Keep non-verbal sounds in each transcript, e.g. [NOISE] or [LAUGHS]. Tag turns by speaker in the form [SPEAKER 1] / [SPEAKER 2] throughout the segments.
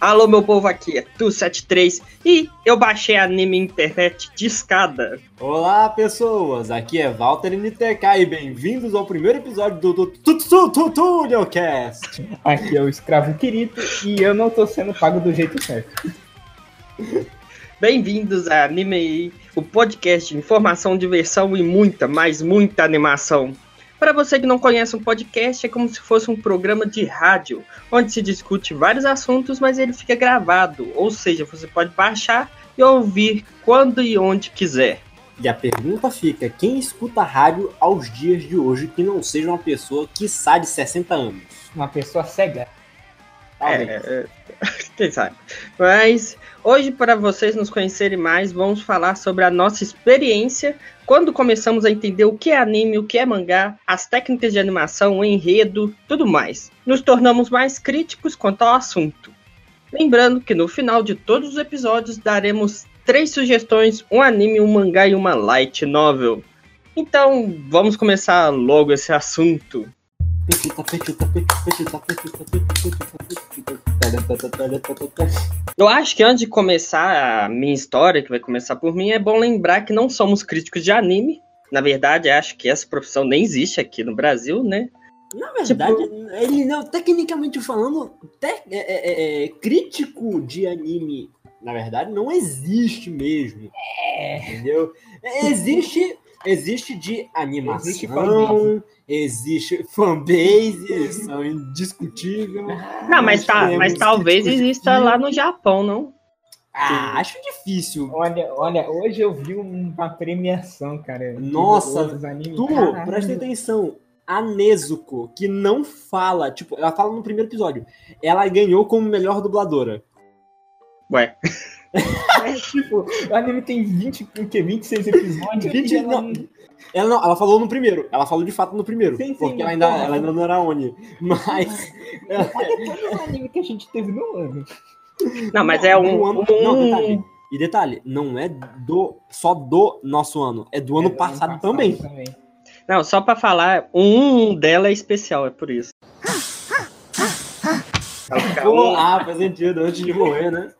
[SPEAKER 1] Alô, meu povo, aqui é Tu73 e eu baixei anime internet de escada.
[SPEAKER 2] Olá, pessoas, aqui é Walter NTK e bem-vindos ao primeiro episódio do TutorialCast.
[SPEAKER 3] Aqui é o Escravo Querido e eu não tô sendo pago do jeito certo.
[SPEAKER 1] Bem-vindos a Anime, o podcast de informação, diversão e muita, mas muita animação. Para você que não conhece um podcast, é como se fosse um programa de rádio, onde se discute vários assuntos, mas ele fica gravado, ou seja, você pode baixar e ouvir quando e onde quiser.
[SPEAKER 2] E a pergunta fica: quem escuta rádio aos dias de hoje que não seja uma pessoa que sai de 60 anos?
[SPEAKER 3] Uma pessoa cega.
[SPEAKER 1] É, é, quem sabe. Mas hoje, para vocês nos conhecerem mais, vamos falar sobre a nossa experiência quando começamos a entender o que é anime, o que é mangá, as técnicas de animação, o enredo, tudo mais. Nos tornamos mais críticos quanto ao assunto. Lembrando que no final de todos os episódios daremos três sugestões: um anime, um mangá e uma light novel. Então, vamos começar logo esse assunto. Eu acho que antes de começar a minha história, que vai começar por mim, é bom lembrar que não somos críticos de anime. Na verdade, acho que essa profissão nem existe aqui no Brasil, né?
[SPEAKER 2] Na verdade, tipo... ele não, tecnicamente falando, te, é, é, é, crítico de anime, na verdade, não existe mesmo.
[SPEAKER 3] É.
[SPEAKER 2] Entendeu? Existe, existe de animação,
[SPEAKER 3] Existe fanbase.
[SPEAKER 2] existe fanbase, são indiscutível.
[SPEAKER 1] Não, mas, tá, mas talvez exista lá no Japão, não?
[SPEAKER 2] Ah, acho difícil.
[SPEAKER 3] Olha, olha, hoje eu vi uma premiação, cara.
[SPEAKER 2] Nossa. Tu,
[SPEAKER 3] Caralho.
[SPEAKER 2] presta atenção. A Nezuko, que não fala, tipo, ela fala no primeiro episódio. Ela ganhou como melhor dubladora.
[SPEAKER 1] Ué. [LAUGHS]
[SPEAKER 3] É, tipo, o anime tem 20, o quê? 26 episódios.
[SPEAKER 2] 20
[SPEAKER 3] e ela
[SPEAKER 2] não. Ela não, ela falou no primeiro. Ela falou de fato no primeiro.
[SPEAKER 3] Sim, sim,
[SPEAKER 2] porque ela ainda,
[SPEAKER 3] porra.
[SPEAKER 2] ela ainda não era Oni. Mas.
[SPEAKER 3] Olha todo o anime que a gente teve no ano.
[SPEAKER 1] Não, mas é um.
[SPEAKER 2] do ano-
[SPEAKER 1] um-
[SPEAKER 2] Não, detalhe. E detalhe, não é do só do nosso ano, é do ano
[SPEAKER 3] É, do
[SPEAKER 2] passado, também.
[SPEAKER 1] Não, só pra falar, um dela é especial, é por isso. Um-
[SPEAKER 2] ah, faz sentido, antes de morrer, né?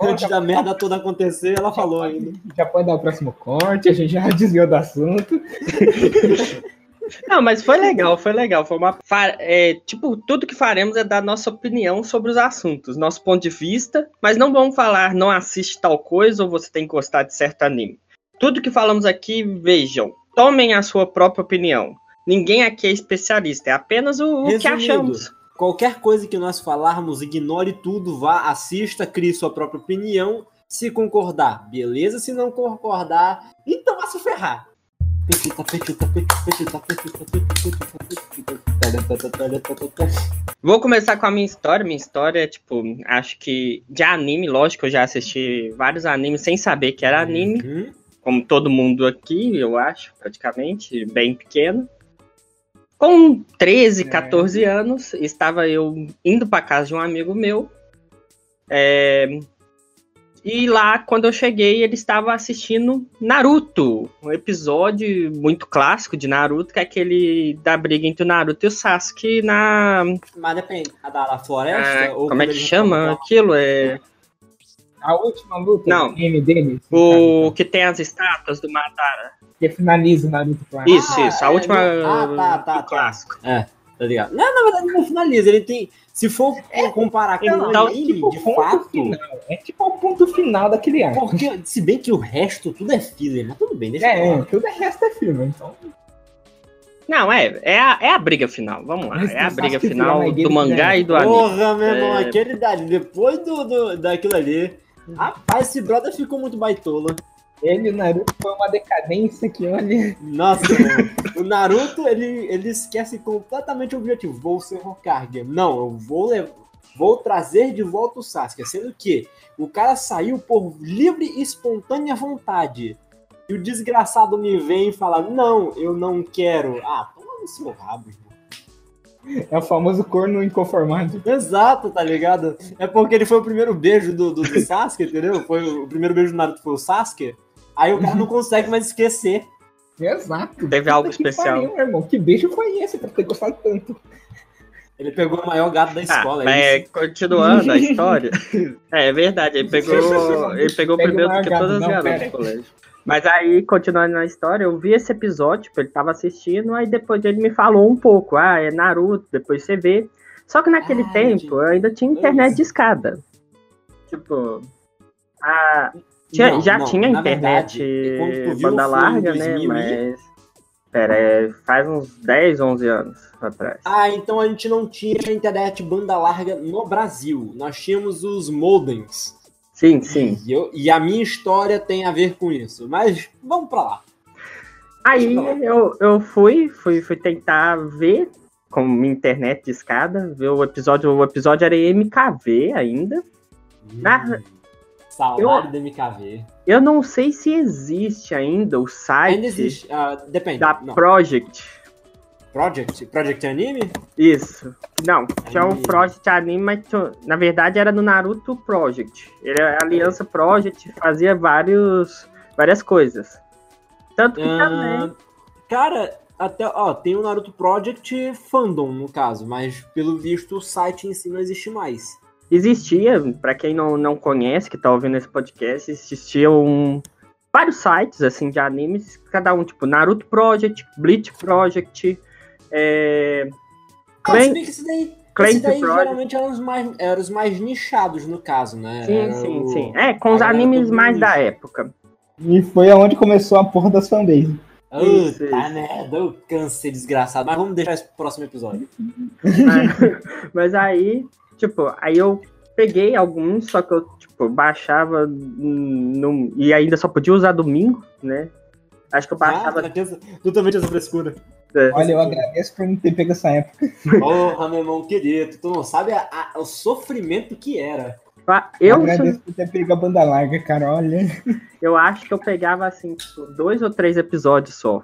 [SPEAKER 2] Antes da merda toda acontecer, ela falou ainda.
[SPEAKER 3] Já pode dar o próximo corte, a gente já [LAUGHS] desviou do assunto.
[SPEAKER 1] Não, mas foi legal, foi legal. Foi uma. é, tipo, tudo que faremos é dar nossa opinião sobre os assuntos, nosso ponto de vista, mas não vamos falar não assiste tal coisa ou você tem que gostar de certo anime. Tudo que falamos aqui, vejam, tomem a sua própria opinião. Ninguém aqui é especialista, é apenas o, o que achamos.
[SPEAKER 2] Qualquer coisa que nós falarmos, ignore tudo, vá, assista, crie sua própria opinião. Se concordar, beleza. Se não concordar, então vá se ferrar.
[SPEAKER 1] Vou começar com a minha história. Minha história é, tipo, acho que de anime, lógico, eu já assisti vários animes sem saber que era anime.
[SPEAKER 2] Uhum.
[SPEAKER 1] como todo mundo aqui, eu acho, praticamente, bem pequeno. Com 13,
[SPEAKER 3] É.
[SPEAKER 1] 14 anos, estava eu indo para casa de um amigo meu. é, E lá, quando eu cheguei, ele estava assistindo Naruto, um episódio muito clássico de Naruto, que é aquele da briga entre o Naruto e o Sasuke na.
[SPEAKER 2] Mas depende. A da floresta?
[SPEAKER 1] ah,
[SPEAKER 2] ou
[SPEAKER 1] como é que chama aquilo? É.
[SPEAKER 3] A última luta
[SPEAKER 1] Não.
[SPEAKER 3] do anime deles.
[SPEAKER 1] O que tem as estátuas do Madara.
[SPEAKER 3] Que finaliza o Naruto a-
[SPEAKER 1] Isso,
[SPEAKER 2] Ah,
[SPEAKER 1] isso, a
[SPEAKER 2] é,
[SPEAKER 1] última
[SPEAKER 2] ah, tá, tá, tá.
[SPEAKER 1] clássico.
[SPEAKER 2] Tá ligado? Não, na verdade, não finaliza. Ele tem. Se for comparar com o
[SPEAKER 1] então,
[SPEAKER 2] anime,
[SPEAKER 3] tipo,
[SPEAKER 2] de
[SPEAKER 3] ponto
[SPEAKER 2] fato.
[SPEAKER 3] final. É tipo o ponto final daquele arco.
[SPEAKER 2] Porque, se bem que o resto tudo é filler, mas tudo bem, deixa eu
[SPEAKER 3] É,
[SPEAKER 2] falar.
[SPEAKER 3] é, tudo é resto é filme, então.
[SPEAKER 1] Não, é, é a, é a briga final. Vamos lá.
[SPEAKER 3] Mas
[SPEAKER 1] É a briga final do mangá e do anime.
[SPEAKER 2] Porra, meu irmão,
[SPEAKER 1] É.
[SPEAKER 2] aquele dali, depois do, do, daquilo ali. Rapaz, esse brother ficou muito baitola.
[SPEAKER 3] Ele e o Naruto foi uma decadência que, olha.
[SPEAKER 2] Nossa, mano. O Naruto, ele, ele esquece completamente o objetivo. Vou ser Hokage. Não, eu vou levar. Vou trazer de volta o Sasuke. Sendo que o cara saiu por livre e espontânea vontade. E o desgraçado me vem e fala: Não, eu não quero. Ah, toma no seu rabo, irmão.
[SPEAKER 3] É o famoso corno inconformado.
[SPEAKER 2] Exato, tá ligado? É porque ele foi o primeiro beijo do, do, do Sasuke, entendeu? Foi o, o primeiro beijo do Naruto foi o Sasuke. Aí o cara não consegue mais esquecer. [LAUGHS]
[SPEAKER 3] Exato.
[SPEAKER 1] Teve algo
[SPEAKER 3] que
[SPEAKER 1] especial.
[SPEAKER 3] pariu, meu irmão. Que beijo foi esse pra ter gostado tanto?
[SPEAKER 2] Ele pegou o maior gato da
[SPEAKER 1] Ah,
[SPEAKER 2] escola.
[SPEAKER 1] mas
[SPEAKER 2] é isso?
[SPEAKER 1] continuando a história. é, [LAUGHS] é verdade, ele pegou, ele pegou
[SPEAKER 3] Pega
[SPEAKER 1] primeiro do que todas as garotas do colégio. Mas aí, continuando na história, eu vi esse episódio, tipo, ele tava assistindo, aí depois ele me falou um pouco, ah, é Naruto, depois você vê. Só que naquele
[SPEAKER 2] Ah,
[SPEAKER 1] tempo
[SPEAKER 2] entendi.
[SPEAKER 1] eu ainda tinha internet de escada. Tipo, a, tinha-
[SPEAKER 2] Não,
[SPEAKER 1] já
[SPEAKER 2] não,
[SPEAKER 1] tinha
[SPEAKER 2] na
[SPEAKER 1] internet
[SPEAKER 2] verdade, viu
[SPEAKER 1] banda larga, né?
[SPEAKER 2] 2000
[SPEAKER 1] Mas. Pera, é, faz uns 10, 11 anos atrás.
[SPEAKER 2] Ah, então a gente não tinha internet banda larga no Brasil. Nós tínhamos os modems.
[SPEAKER 1] Sim, sim.
[SPEAKER 2] E, eu- e a minha história tem a ver com isso. Mas vamos pra lá.
[SPEAKER 1] Aí
[SPEAKER 2] Deixa eu
[SPEAKER 1] eu, eu fui, fui, fui tentar ver com minha internet de escada, ver o episódio. O episódio era MKV ainda. Ah,
[SPEAKER 2] Hum, salário do MKV.
[SPEAKER 1] Eu não sei se existe ainda o site
[SPEAKER 2] Ainda existe. ah, depende.
[SPEAKER 1] da
[SPEAKER 2] Não.
[SPEAKER 1] Project.
[SPEAKER 2] Project? Project Anime?
[SPEAKER 1] Isso. Não, tinha o
[SPEAKER 2] Anime.
[SPEAKER 1] Project Anime, mas tinha- na verdade era no Naruto Project. Ele era a Aliança Project, fazia vários, várias coisas. Tanto que também.
[SPEAKER 2] Ah, cara, até, ó, tem o Naruto Project Fandom, no caso, mas pelo visto o site em si não existe mais.
[SPEAKER 1] Existia, pra quem não, não conhece, que tá ouvindo esse podcast, existia um, vários sites assim de animes, cada um, tipo Naruto Project, Bleach Project, é,
[SPEAKER 2] Ah,
[SPEAKER 1] Clank-
[SPEAKER 2] que esse daí,
[SPEAKER 1] Clank
[SPEAKER 2] esse daí
[SPEAKER 1] Project.
[SPEAKER 2] geralmente eram os, mais, eram os mais nichados, no caso, né?
[SPEAKER 1] Sim,
[SPEAKER 2] Era
[SPEAKER 1] sim,
[SPEAKER 2] o-
[SPEAKER 1] sim. É, com os animes mais da época.
[SPEAKER 3] E foi aonde começou a porra das fanbases.
[SPEAKER 1] Isso,
[SPEAKER 2] Puta
[SPEAKER 1] isso.
[SPEAKER 2] merda, eu cansei desgraçado. Mas vamos deixar isso pro próximo episódio. [LAUGHS]
[SPEAKER 1] Mas aí, tipo, aí eu peguei alguns, só que eu, tipo, baixava no, e ainda só podia usar domingo, né? Acho que eu baixava.
[SPEAKER 2] Ah, tu, também tinha essa frescura.
[SPEAKER 1] é,
[SPEAKER 3] Olha, eu agradeço por não ter pego essa época.
[SPEAKER 2] Porra, meu irmão querido, tu não sabe a- a- o sofrimento que era.
[SPEAKER 1] eu,
[SPEAKER 3] agradeço por ter pego a banda larga, cara. Olha.
[SPEAKER 1] eu acho que eu pegava, assim, tipo, dois ou três episódios só.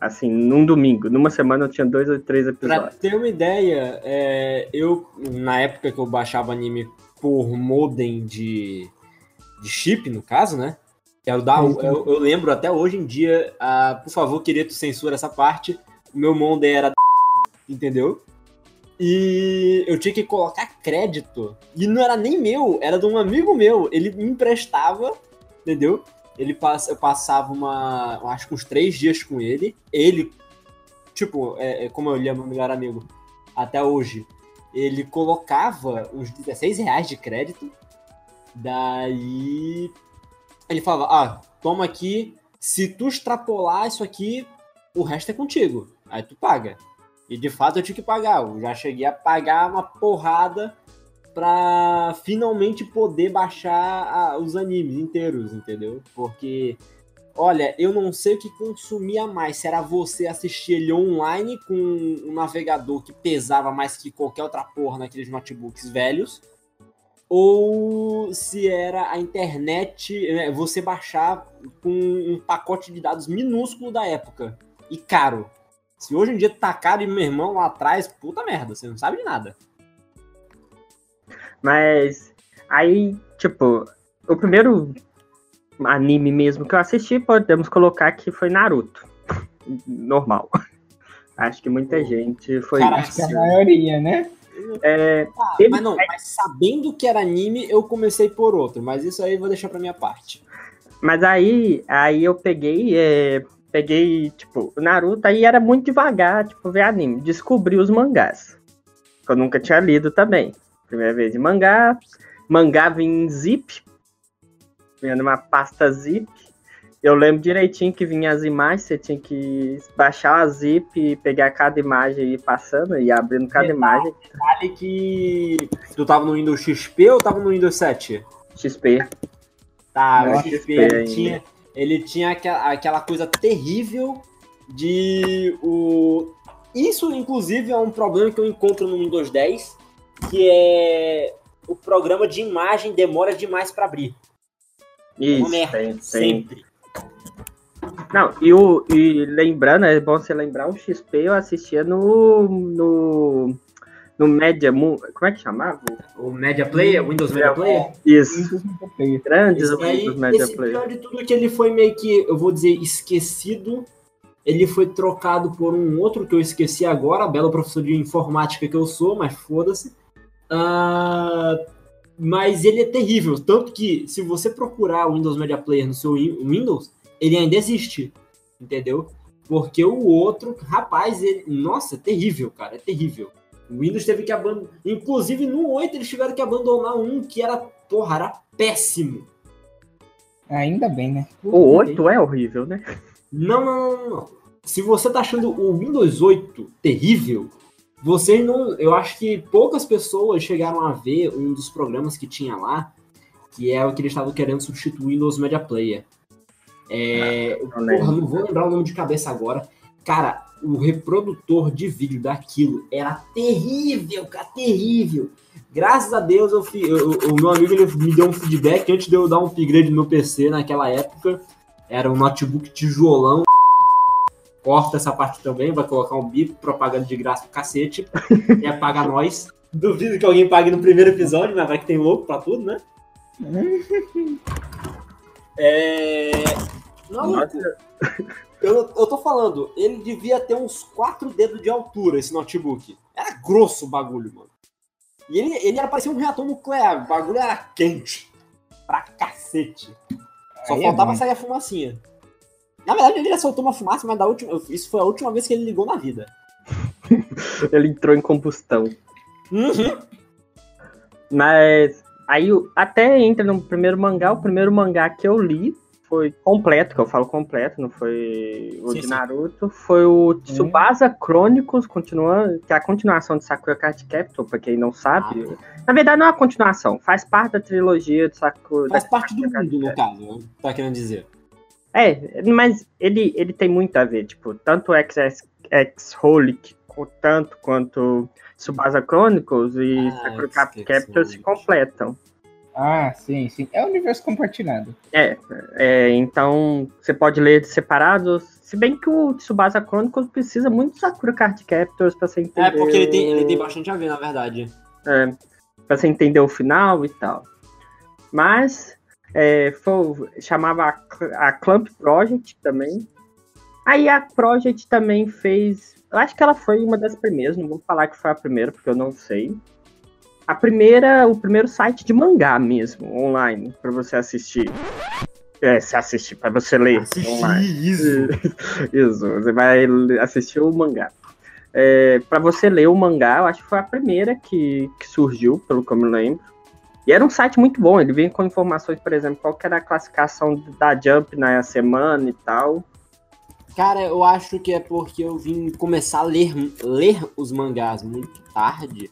[SPEAKER 1] Assim, num domingo. Numa semana eu tinha dois ou três
[SPEAKER 2] Pra
[SPEAKER 1] episódios.
[SPEAKER 2] ter uma ideia, é, eu, na época que eu baixava anime por modem de, de chip, no caso, né? Que era o da,
[SPEAKER 3] Sim, sim.
[SPEAKER 2] eu, eu lembro até hoje em dia, ah, por favor, queria tu censura essa parte. Meu modem era [LAUGHS] entendeu? E eu tinha que colocar crédito. E não era nem meu, era de um amigo meu. Ele me emprestava, entendeu? Ele passa, eu passava uma. acho que uns três dias com ele. Ele, tipo, é, é como eu lhe amo, meu melhor amigo, até hoje, ele colocava uns 16 reais de crédito. Daí ele falava: Ah, toma aqui. Se tu extrapolar isso aqui, o resto é contigo. Aí tu paga. E de fato eu tinha que pagar. Eu já cheguei a pagar uma porrada pra finalmente poder baixar a- os animes inteiros, entendeu? Porque, olha, eu não sei o que consumia mais. Se era você assistir ele online com um navegador que pesava mais que qualquer outra porra naqueles notebooks velhos. Ou se era a internet, é, você baixar com um pacote de dados minúsculo da época. E caro. Se hoje em dia tá caro e meu irmão lá atrás, puta merda, você não sabe de nada.
[SPEAKER 1] Mas aí, tipo, o primeiro anime mesmo que eu assisti, podemos colocar que foi Naruto. Normal. [LAUGHS] Acho que muita gente foi.
[SPEAKER 2] Caraca,
[SPEAKER 3] a maioria, né?
[SPEAKER 1] É,
[SPEAKER 2] Ah,
[SPEAKER 1] Ele-
[SPEAKER 2] mas não, mas sabendo que era anime, eu comecei por outro, mas isso aí eu vou deixar pra minha parte.
[SPEAKER 1] mas aí, aí eu peguei, é, peguei, tipo, o Naruto, aí era muito devagar, tipo, ver anime. Descobri os mangás. Que eu nunca tinha lido também. Primeira vez em mangá. Mangá vinha em zip. Vinha numa pasta zip. Eu lembro direitinho que vinha as imagens, você tinha que baixar a zip e pegar cada imagem e ir passando e abrindo cada
[SPEAKER 2] Detalhe.
[SPEAKER 1] imagem.
[SPEAKER 2] Vale que tu tava no Windows XP ou tava no Windows 7?
[SPEAKER 1] XP.
[SPEAKER 2] Tá, o
[SPEAKER 1] Nossa,
[SPEAKER 2] XP
[SPEAKER 1] XP
[SPEAKER 2] ele tinha, ele tinha aquela, aquela coisa terrível de o isso inclusive é um problema que eu encontro no Windows 10, que é o programa de imagem demora demais pra abrir. É
[SPEAKER 1] Isso,
[SPEAKER 2] merda,
[SPEAKER 1] tem, tem.
[SPEAKER 2] sempre.
[SPEAKER 1] Não, e, o, e lembrando, é bom você lembrar, o XP eu assistia no. no. no Media. Mo- Como é que chamava?
[SPEAKER 2] O Media Player, Windows Media Player,
[SPEAKER 1] Isso.
[SPEAKER 3] Peguei.
[SPEAKER 1] Grandes
[SPEAKER 2] esse, aí,
[SPEAKER 1] Windows Media
[SPEAKER 2] esse
[SPEAKER 1] Player.
[SPEAKER 2] pior de tudo que ele foi meio que, eu vou dizer, esquecido ele foi trocado por um outro que eu esqueci agora, belo professor de informática que eu sou, mas foda-se. Ah, mas ele é terrível, tanto que se você procurar o Windows Media Player no seu Win- Windows, ele ainda existe, entendeu? Porque o outro, rapaz, ele, nossa, é terrível, cara, é terrível. O Windows teve que abandonar, inclusive no 8 eles tiveram que abandonar um que era, porra, era péssimo.
[SPEAKER 3] Ainda bem, né?
[SPEAKER 1] O 8 é horrível, né?
[SPEAKER 2] Não, não, não, não. Se você tá achando o Windows 8 terrível, você não. Eu acho que poucas pessoas chegaram a ver um dos programas que tinha lá, que é o que eles estavam querendo substituir Windows Media Player. É,
[SPEAKER 1] não
[SPEAKER 2] porra,
[SPEAKER 1] lembro.
[SPEAKER 2] não vou lembrar o nome de cabeça agora. Cara, o reprodutor de vídeo daquilo era terrível, cara, terrível. Graças a Deus, eu- eu- o meu amigo ele me deu um feedback antes de eu dar um upgrade no meu PC naquela época. Era um notebook tijolão. Corta essa parte também, vai colocar um bip, propaganda de graça pro cacete. e pagar nós. Duvido que alguém pague no primeiro episódio, mas vai que tem louco pra tudo, né? [LAUGHS] É. Maluco, eu, eu tô falando, ele devia ter uns quatro dedos de altura, esse notebook. Era grosso o bagulho, mano. E ele, ele era parecia um reator nuclear, o bagulho era quente. Pra cacete. Só
[SPEAKER 3] Aí é
[SPEAKER 2] faltava
[SPEAKER 3] bom.
[SPEAKER 2] sair a fumacinha. Na verdade, ele já soltou uma fumaça, mas da última, isso foi a última vez que ele ligou na vida. [LAUGHS]
[SPEAKER 1] Ele entrou em combustão.
[SPEAKER 2] Uhum.
[SPEAKER 1] Mas aí até entra no primeiro mangá. O primeiro mangá que eu li foi completo, que eu falo completo, não foi o
[SPEAKER 2] Sim,
[SPEAKER 1] de
[SPEAKER 2] sim.
[SPEAKER 1] Naruto. Foi o Tsubasa Chronicles, continuando, que é a continuação de Sakura Card Captor, pra quem não sabe. Na verdade, não é a continuação, faz parte da trilogia de Sakura.
[SPEAKER 2] Faz parte do mundo, no caso, tá querendo dizer.
[SPEAKER 1] É, mas ele, ele tem muito a ver, tipo, tanto X-Holic, tanto quanto Tsubasa Chronicles e
[SPEAKER 2] Ah,
[SPEAKER 1] Sakura Card
[SPEAKER 2] X-Holic.
[SPEAKER 1] Captor se completam.
[SPEAKER 3] Ah, sim, sim. É o universo compartilhado.
[SPEAKER 1] É, é, então você pode ler separados. Se bem que o Tsubasa Chronicles precisa muito de Sakura Card Captors pra você entender.
[SPEAKER 2] É, porque ele tem, ele tem bastante a ver, na verdade.
[SPEAKER 1] é, pra você entender o final e tal. Mas é, foi, chamava a, a Clamp Project também. Aí a Project também fez. Eu acho que ela foi uma das primeiras, não vou falar que foi a primeira, porque eu não sei. A primeira, o primeiro site de mangá mesmo, online, pra você assistir. É, se assistir, pra você ler online.
[SPEAKER 2] isso. [LAUGHS]
[SPEAKER 1] Isso, você vai assistir o mangá. É, para você ler o mangá, eu acho que foi a primeira que, que surgiu, pelo que eu me lembro. E era um site muito bom, ele vinha com informações, por exemplo, qual que era a classificação da Jump na semana e tal.
[SPEAKER 2] Cara, eu acho que é porque eu vim começar a ler, ler os mangás muito tarde.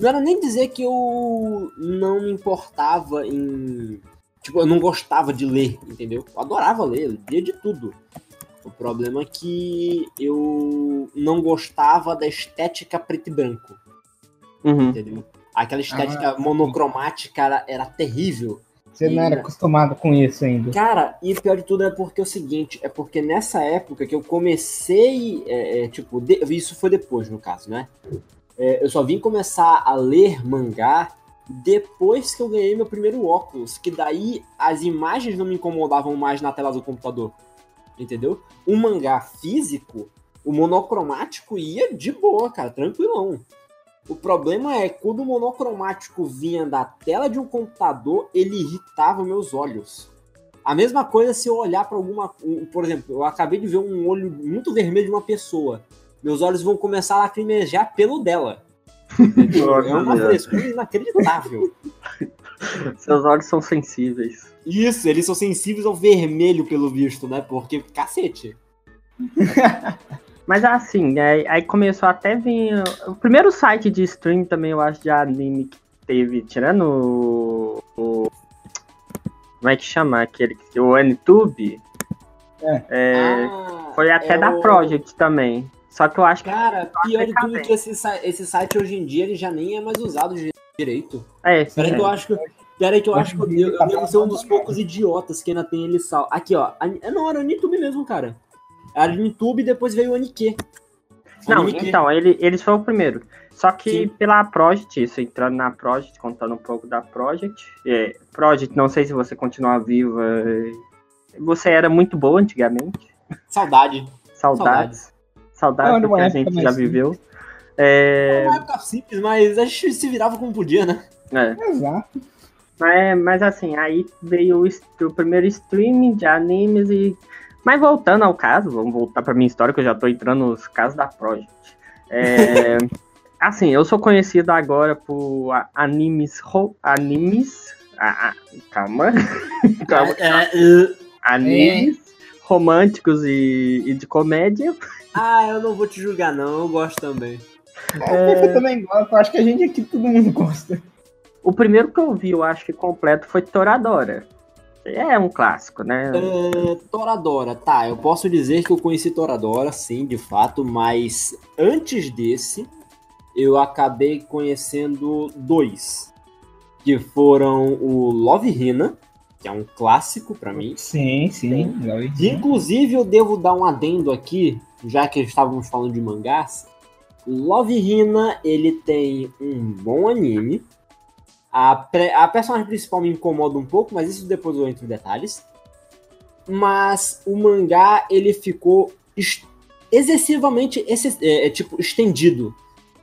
[SPEAKER 2] Não era nem dizer que eu não me importava em. Tipo, eu não gostava de ler, entendeu? Eu adorava ler, eu lia de tudo. O problema é que eu não gostava da estética preto e branco,
[SPEAKER 1] Uhum.
[SPEAKER 2] entendeu? Aquela estética monocromática era, era terrível.
[SPEAKER 3] Você não era acostumado com isso ainda.
[SPEAKER 2] Cara, e o pior de tudo é porque é o seguinte, é porque nessa época que eu comecei, é, é, tipo, de- isso foi depois no caso, né? É, eu só vim começar a ler mangá depois que eu ganhei meu primeiro óculos, que daí as imagens não me incomodavam mais na tela do computador, entendeu? Um mangá físico, o monocromático ia de boa, cara, tranquilão. O problema é quando o monocromático vinha da tela de um computador, ele irritava meus olhos. A mesma coisa se eu olhar para alguma. um- Por exemplo, eu acabei de ver um olho muito vermelho de uma pessoa. Meus olhos vão começar a lacrimejar pelo dela. É uma frescura inacreditável.
[SPEAKER 1] Seus olhos são sensíveis.
[SPEAKER 2] Isso, eles são sensíveis ao vermelho, pelo visto, né? Porque, cacete. [LAUGHS]
[SPEAKER 1] Mas assim, aí, aí começou até vir. O primeiro site de stream também, eu acho, de anime que teve, tirando o. o- como é que chama aquele? O Anitube? É,
[SPEAKER 2] Ah,
[SPEAKER 1] foi até
[SPEAKER 2] é
[SPEAKER 1] da
[SPEAKER 2] o-
[SPEAKER 1] Project também. Só que eu acho que.
[SPEAKER 2] Cara, pior de tudo
[SPEAKER 1] também.
[SPEAKER 2] que esse, esse site hoje em dia ele já nem é mais usado de- direito.
[SPEAKER 1] É,
[SPEAKER 2] Peraí que eu acho que. Peraí que eu acho que eu, eu, eu devo ser um dos poucos idiotas que ainda tem ele sal. Aqui, ó. É, Não, era o Anitube mesmo, cara. Era o Anitube e depois veio o Anique.
[SPEAKER 1] Não, então, ele, eles foram o primeiro. Só que
[SPEAKER 2] Sim.
[SPEAKER 1] pela Project, isso, entrando na Project, contando um pouco da Project. É, Project, não sei se você continua viva. é, Você era muito boa antigamente.
[SPEAKER 2] Saudade.
[SPEAKER 1] Saudades. Saudades do que a gente já viveu.
[SPEAKER 2] É uma época simples, mas a gente se virava como podia, né?
[SPEAKER 1] é.
[SPEAKER 3] Exato.
[SPEAKER 1] Mas, mas assim, aí veio o, o primeiro streaming de animes e. Mas voltando ao caso, vamos voltar pra minha história, que eu já tô entrando nos casos da Project. É, [LAUGHS] assim, eu sou conhecido agora por animes. Animes. ah, ah, calma. [LAUGHS] calma.
[SPEAKER 2] É, é,
[SPEAKER 1] Animes românticos e, e de comédia.
[SPEAKER 2] ah, eu não vou te julgar, não. Eu gosto também.
[SPEAKER 3] É... Eu também gosto. Acho que a gente aqui todo mundo gosta.
[SPEAKER 1] O primeiro que eu vi, eu acho que completo, foi Toradora. É um clássico, né?
[SPEAKER 2] É, Toradora, tá. Eu posso dizer que eu conheci Toradora, sim, de fato, mas antes desse, eu acabei conhecendo dois. Que foram o Love Hina, que é um clássico pra mim.
[SPEAKER 3] Sim, sim.
[SPEAKER 2] E,
[SPEAKER 3] dizer.
[SPEAKER 2] Inclusive, eu devo dar um adendo aqui, já que estávamos falando de mangás. Love Hina, ele tem um bom anime. A, a personagem principal me incomoda um pouco, mas isso depois eu entro em detalhes. Mas o mangá, ele ficou ex- excessivamente exce- é, é, tipo, estendido.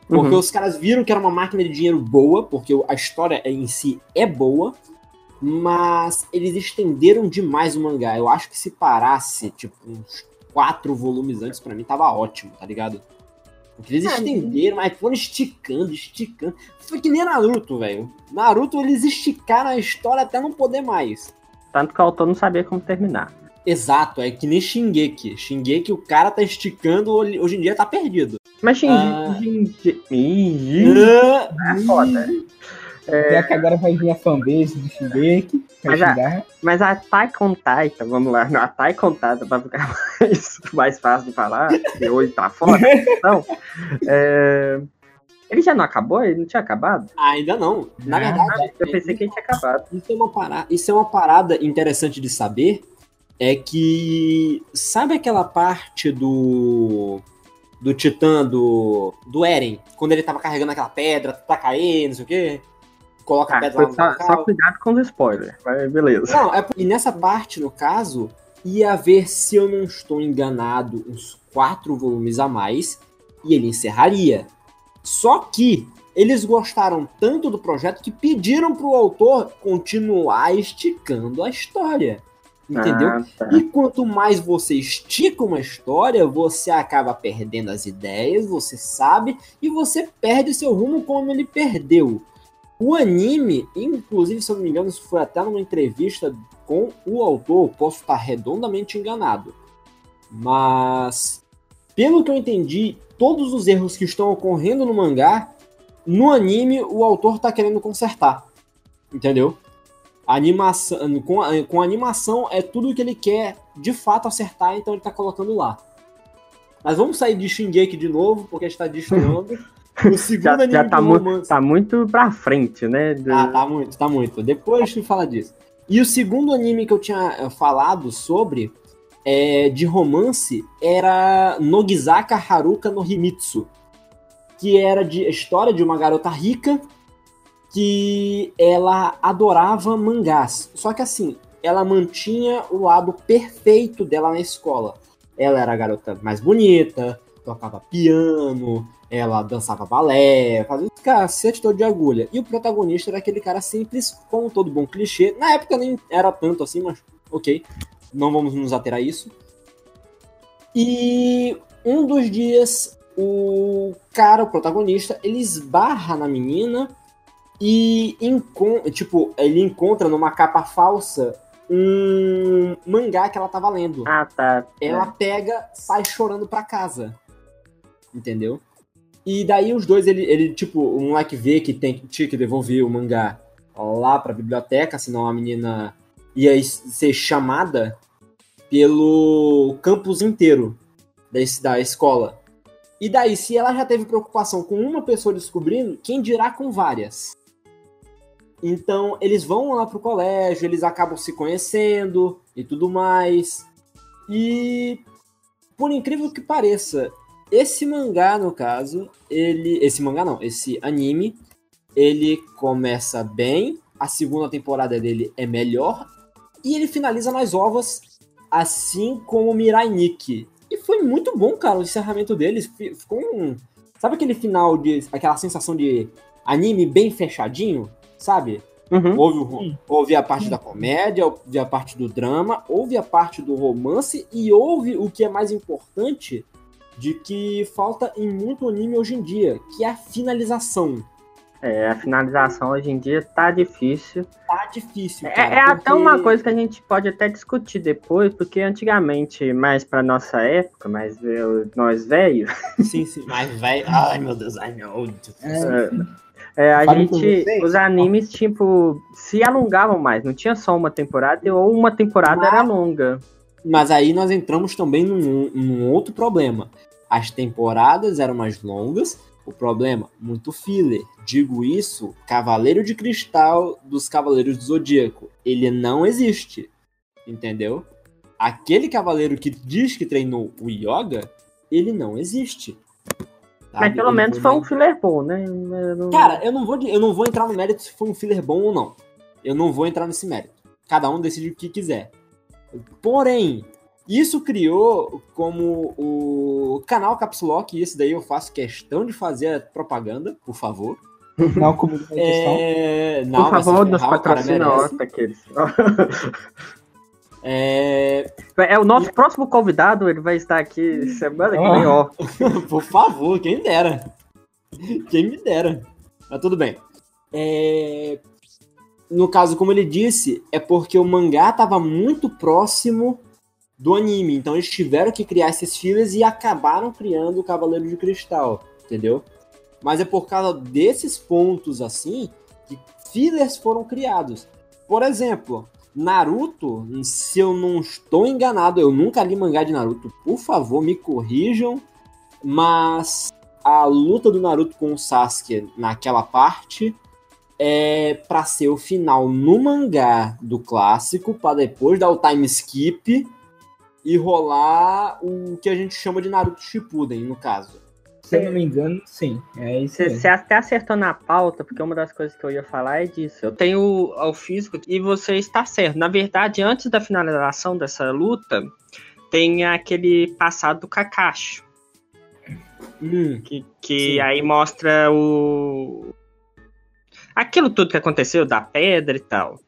[SPEAKER 2] Porque
[SPEAKER 1] Uhum.
[SPEAKER 2] os caras viram que era uma máquina de dinheiro boa, porque a história em si é boa, mas eles estenderam demais o mangá. Eu acho que se parasse, tipo, uns quatro volumes antes, pra mim tava ótimo, tá ligado? Porque eles
[SPEAKER 1] Ah,
[SPEAKER 2] estenderam, mas foram esticando, esticando. Foi que nem Naruto, velho. Naruto, eles esticaram a história até não poder mais.
[SPEAKER 1] Tanto que o autor não sabia como terminar.
[SPEAKER 2] Exato, é que nem Shingeki. Shingeki, o cara tá esticando, hoje em dia tá perdido.
[SPEAKER 1] Mas Shinji.
[SPEAKER 2] Ah.
[SPEAKER 1] Ih,
[SPEAKER 2] Ah,
[SPEAKER 1] é.
[SPEAKER 3] Até que agora vai vir a fanbase do Shingeki. Vai
[SPEAKER 1] Mas
[SPEAKER 3] xingar.
[SPEAKER 1] Mas a Attack on Titan, vamos lá, a Attack on Titan, pra ficar [LAUGHS] mais, mais fácil de falar, que hoje tá foda, [LAUGHS] então, é, ele já não acabou? Ele não tinha acabado?
[SPEAKER 2] ainda não. Na
[SPEAKER 3] Ah,
[SPEAKER 2] verdade,
[SPEAKER 1] Eu pensei que ele tinha acabado.
[SPEAKER 2] Isso é uma parada, isso é uma parada interessante de saber. É que. Sabe aquela parte do. Do Titã do. Do Eren? Quando ele tava carregando aquela pedra, tá caindo, não sei o quê. Coloca a
[SPEAKER 1] Ah,
[SPEAKER 2] pedra
[SPEAKER 1] foi
[SPEAKER 2] lá no
[SPEAKER 1] só, só cuidado com os spoilers, mas beleza.
[SPEAKER 2] Não, é, e nessa parte, no caso, ia haver, se eu não estou enganado, uns quatro volumes a mais, e ele encerraria. Só que eles gostaram tanto do projeto que pediram pro autor continuar esticando a história. Entendeu?
[SPEAKER 1] Ah, tá.
[SPEAKER 2] E quanto mais você estica uma história, você acaba perdendo as ideias, você sabe, e você perde seu rumo como ele perdeu. O anime, inclusive, se eu não me engano, isso foi até numa entrevista com o autor, posso estar redondamente enganado. Mas, pelo que eu entendi, todos os erros que estão ocorrendo no mangá, no anime, o autor está querendo consertar. Entendeu? Animação, com, com animação é tudo que ele quer de fato acertar, então ele tá colocando lá. Mas vamos sair de Shingeki de novo, porque a gente tá destoando. [LAUGHS] O segundo [LAUGHS]
[SPEAKER 1] Já,
[SPEAKER 2] anime
[SPEAKER 1] já tá,
[SPEAKER 2] de
[SPEAKER 1] mu
[SPEAKER 2] romance.
[SPEAKER 1] tá muito pra frente, né? do-
[SPEAKER 2] Ah, tá muito, tá muito. Depois a gente fala disso. E o segundo anime que eu tinha eh, falado sobre é, de romance era Nogizaka Haruka no Himitsu. Que era de história de uma garota rica que ela adorava mangás. Só que assim, ela mantinha o lado perfeito dela na escola. Ela era a garota mais bonita, tocava piano, ela dançava balé, fazia esse cacete todo de agulha. E o protagonista era aquele cara simples, como todo bom clichê. Na época nem era tanto assim, mas ok. Não vamos nos ater a isso. E um dos dias, o cara, o protagonista, ele esbarra na menina e tipo, ele encontra numa capa falsa um mangá que ela tava lendo
[SPEAKER 1] Ah, tá.
[SPEAKER 2] ela pega, sai chorando pra casa. Entendeu? E daí os dois, ele, ele tipo, o moleque vê que tem, tinha que devolver o mangá lá pra biblioteca, senão a menina ia ser chamada pelo campus inteiro da escola. E daí, se ela já teve preocupação com uma pessoa descobrindo, quem dirá com várias? Então, eles vão lá pro colégio, eles acabam se conhecendo e tudo mais. E por incrível que pareça, esse mangá, no caso, ele. Esse mangá não, esse anime, ele começa bem, a segunda temporada dele é melhor, e ele finaliza nas ovas, assim como Mirai Nikki. E foi muito bom, cara, o encerramento deles. Fi- Ficou um. Sabe aquele final de. aquela sensação de anime bem fechadinho? Sabe?
[SPEAKER 1] Uhum.
[SPEAKER 2] Houve, o- houve a parte da comédia, houve a parte do drama, houve a parte do romance e houve o que é mais importante de que falta em muito anime hoje em dia, que é a finalização.
[SPEAKER 1] É, a finalização hoje em dia tá difícil.
[SPEAKER 2] Tá difícil,
[SPEAKER 1] É,
[SPEAKER 2] cara.
[SPEAKER 1] é até
[SPEAKER 2] porque-
[SPEAKER 1] uma coisa que a gente pode até discutir depois, porque antigamente, mais pra nossa época, mais eu- nós velhos, [LAUGHS]
[SPEAKER 2] Sim, sim. Mas, velho. Ai, meu Deus. Ai, meu Deus.
[SPEAKER 1] é, a
[SPEAKER 3] Fale
[SPEAKER 1] gente, os animes, tipo, se alongavam mais. Não tinha só uma temporada, ou uma temporada era longa.
[SPEAKER 2] Mas aí nós entramos também num, num outro problema. As temporadas eram mais longas. O problema, muito filler. Digo isso, Cavaleiro de Cristal dos Cavaleiros do Zodíaco. Ele não existe. Entendeu? Aquele cavaleiro que diz que treinou o yoga, ele não existe.
[SPEAKER 1] Mas
[SPEAKER 2] Sabe?
[SPEAKER 1] pelo
[SPEAKER 2] Ele
[SPEAKER 1] menos foi um
[SPEAKER 2] mais-
[SPEAKER 1] filler bom, né? Eu não-
[SPEAKER 2] Cara, eu não, vou, eu não vou entrar no mérito se foi um filler bom ou não. Eu não vou entrar nesse mérito. Cada um decide o que quiser. Porém, isso criou como o canal Caps Lock, e esse daí eu faço questão de fazer a propaganda, por favor.
[SPEAKER 3] Não, como.
[SPEAKER 2] É... Não,
[SPEAKER 1] Por favor, nos patrocina aqueles.
[SPEAKER 2] É...
[SPEAKER 1] É o nosso próximo convidado, ele vai estar aqui semana que
[SPEAKER 3] Ah.
[SPEAKER 1] vem, ó. [LAUGHS]
[SPEAKER 2] Por favor, quem dera. Quem me dera. Mas tudo bem. É, No caso, como ele disse, é porque o mangá estava muito próximo do anime. Então eles tiveram que criar esses fillers e acabaram criando o Cavaleiro de Cristal. Entendeu? Mas é por causa desses pontos assim que fillers foram criados. Por exemplo, Naruto, se eu não estou enganado, eu nunca li mangá de Naruto. Por favor, me corrijam. Mas a luta do Naruto com o Sasuke naquela parte é pra ser o final no mangá do clássico, pra depois dar o time skip e rolar o que a gente chama de Naruto Shippuden, no caso.
[SPEAKER 3] Se eu não me engano, sim. É isso
[SPEAKER 1] Você, você até acertou na pauta, porque uma das coisas que eu ia falar é disso. Eu tenho o, o físico e você está certo. Na verdade, antes da finalização dessa luta, tem aquele passado do Kakashi,
[SPEAKER 2] Hum,
[SPEAKER 1] que, que aí mostra o. Aquilo tudo que aconteceu, da pedra e tal.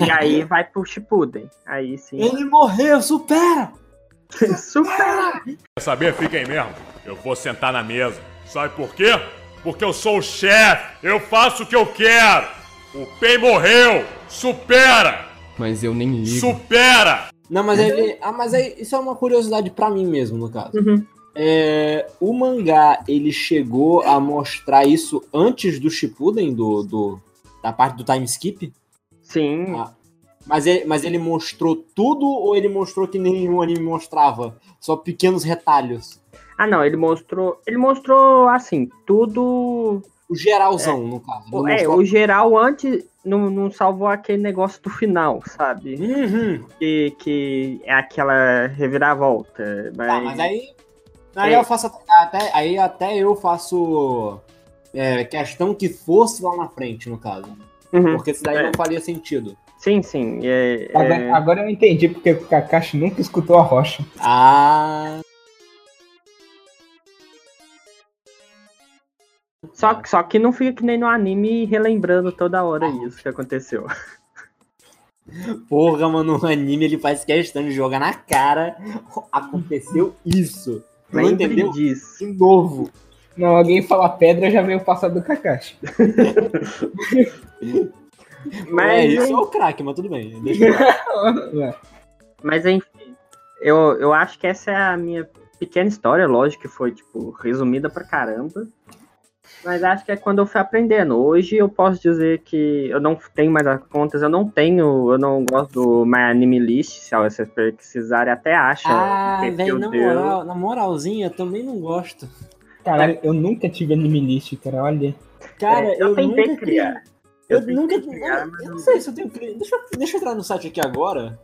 [SPEAKER 1] E aí vai pro Shippuden. Aí sim.
[SPEAKER 2] ele morreu, supera! [LAUGHS]
[SPEAKER 1] Super!
[SPEAKER 4] Quer saber? Fica aí mesmo. Eu vou sentar na mesa. Sabe por quê? Porque eu sou o chefe. Eu faço o que eu quero. O Pen morreu. Supera!
[SPEAKER 5] Mas eu nem ligo.
[SPEAKER 4] Supera!
[SPEAKER 2] Não, mas ele. Ah, mas aí, isso é uma curiosidade pra mim mesmo, no caso.
[SPEAKER 1] Uhum.
[SPEAKER 2] É, o mangá, ele chegou a mostrar isso antes do Shippuden, do, do, da parte do time skip?
[SPEAKER 1] Sim.
[SPEAKER 2] Ah, mas, ele, mas ele mostrou tudo ou ele mostrou que nenhum anime mostrava? Só pequenos retalhos?
[SPEAKER 1] Ah, não, ele mostrou. Ele mostrou assim, tudo.
[SPEAKER 2] O geralzão, no caso. Não
[SPEAKER 1] É,
[SPEAKER 2] mostrou-
[SPEAKER 1] o geral antes não, não salvou aquele negócio do final, sabe?
[SPEAKER 2] Uhum.
[SPEAKER 1] Que, que é aquela reviravolta. Mas,
[SPEAKER 2] Tá, mas aí. Aí
[SPEAKER 1] É.
[SPEAKER 2] eu faço até, aí até eu faço é, questão que fosse lá na frente, no caso.
[SPEAKER 1] Uhum.
[SPEAKER 2] Porque isso daí
[SPEAKER 1] É.
[SPEAKER 2] não faria sentido.
[SPEAKER 1] Sim, sim. é- é-
[SPEAKER 3] Agora, agora eu entendi porque o Kakashi nunca escutou a rocha.
[SPEAKER 2] Ah.
[SPEAKER 1] Só, só que não fica que nem no anime relembrando toda hora isso que aconteceu.
[SPEAKER 2] Porra, mano, o anime ele faz questão de jogar na cara. Aconteceu isso. Não entendeu?
[SPEAKER 1] disso.
[SPEAKER 2] De novo.
[SPEAKER 3] Não, alguém fala pedra, já veio o passado do Kakashi. [LAUGHS]
[SPEAKER 1] Mas,
[SPEAKER 2] é, isso é o craque, mas tudo bem. [LAUGHS]
[SPEAKER 1] Mas enfim, eu, eu acho que essa é a minha pequena história, lógico que foi, tipo, resumida pra caramba. Mas acho que é quando eu fui aprendendo. Hoje eu posso dizer que eu não tenho mais as contas, eu não tenho, eu não gosto do My Anime List, se vocês precisarem, até acha.
[SPEAKER 2] Ah, velho, na, moral, na moralzinha, eu também não gosto.
[SPEAKER 3] Caralho, eu nunca tive anime list, cara, olha.
[SPEAKER 2] Cara,
[SPEAKER 1] É, eu
[SPEAKER 2] eu,
[SPEAKER 1] tentei
[SPEAKER 2] nunca
[SPEAKER 1] criar.
[SPEAKER 2] Eu,
[SPEAKER 1] tentei
[SPEAKER 2] nunca.
[SPEAKER 1] criar,
[SPEAKER 2] eu,
[SPEAKER 1] mas
[SPEAKER 2] eu
[SPEAKER 1] não
[SPEAKER 2] sei se eu tenho. Deixa, eu- deixa eu entrar no site aqui agora.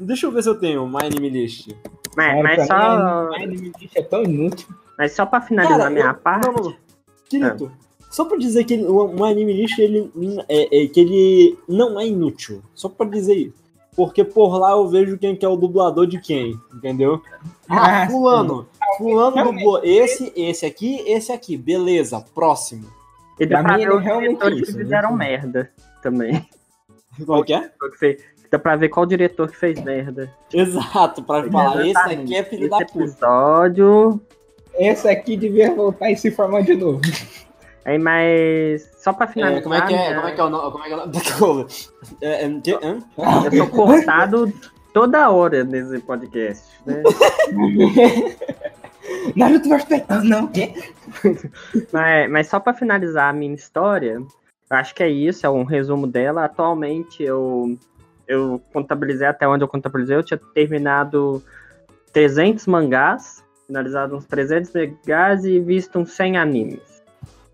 [SPEAKER 2] Deixa eu ver se eu tenho My Anime List.
[SPEAKER 1] Mas, mas
[SPEAKER 3] pra
[SPEAKER 1] só,
[SPEAKER 3] mim, anime list é tão inútil.
[SPEAKER 1] mas só pra finalizar
[SPEAKER 2] Cara,
[SPEAKER 1] a minha
[SPEAKER 2] eu-
[SPEAKER 1] parte.
[SPEAKER 2] Não, não. Querido, só pra dizer que ele- o, o anime list ele, é, é que ele não é inútil. Só pra dizer isso. porque por lá eu vejo quem que é o dublador de quem, entendeu? Ah,
[SPEAKER 3] Ah,
[SPEAKER 2] fulano, fulano
[SPEAKER 3] Realmente.
[SPEAKER 2] dublou esse, esse aqui, esse aqui, beleza, próximo.
[SPEAKER 1] E dá
[SPEAKER 3] Pra
[SPEAKER 1] pra
[SPEAKER 3] mim,
[SPEAKER 1] ver os
[SPEAKER 3] realmente
[SPEAKER 1] diretores
[SPEAKER 3] isso,
[SPEAKER 1] que
[SPEAKER 3] né?
[SPEAKER 1] fizeram merda também. [LAUGHS]
[SPEAKER 2] Qual que é? [LAUGHS]
[SPEAKER 1] Dá pra ver qual diretor que fez merda.
[SPEAKER 2] Exato, pra falar, esse aqui é filho
[SPEAKER 1] Esse
[SPEAKER 2] da puta.
[SPEAKER 1] episódio.
[SPEAKER 3] Esse aqui devia voltar e se formar de novo. [LAUGHS]
[SPEAKER 1] Aí, mas. Só pra
[SPEAKER 2] É,
[SPEAKER 1] finalizar.
[SPEAKER 2] como é que é?
[SPEAKER 1] né,
[SPEAKER 2] Como é que é o nome? Como é que é o nome? É, é, hã?
[SPEAKER 1] Eu sou cortado toda hora nesse podcast. Né?
[SPEAKER 3] Naruto vai respeitar, não, o quê? [LAUGHS]
[SPEAKER 1] mas, mas só pra finalizar a minha história, eu acho que é isso, é um resumo dela. Atualmente eu, eu contabilizei até onde eu contabilizei, eu tinha terminado 300 mangás, finalizado uns 300 mangás e visto uns 100 animes.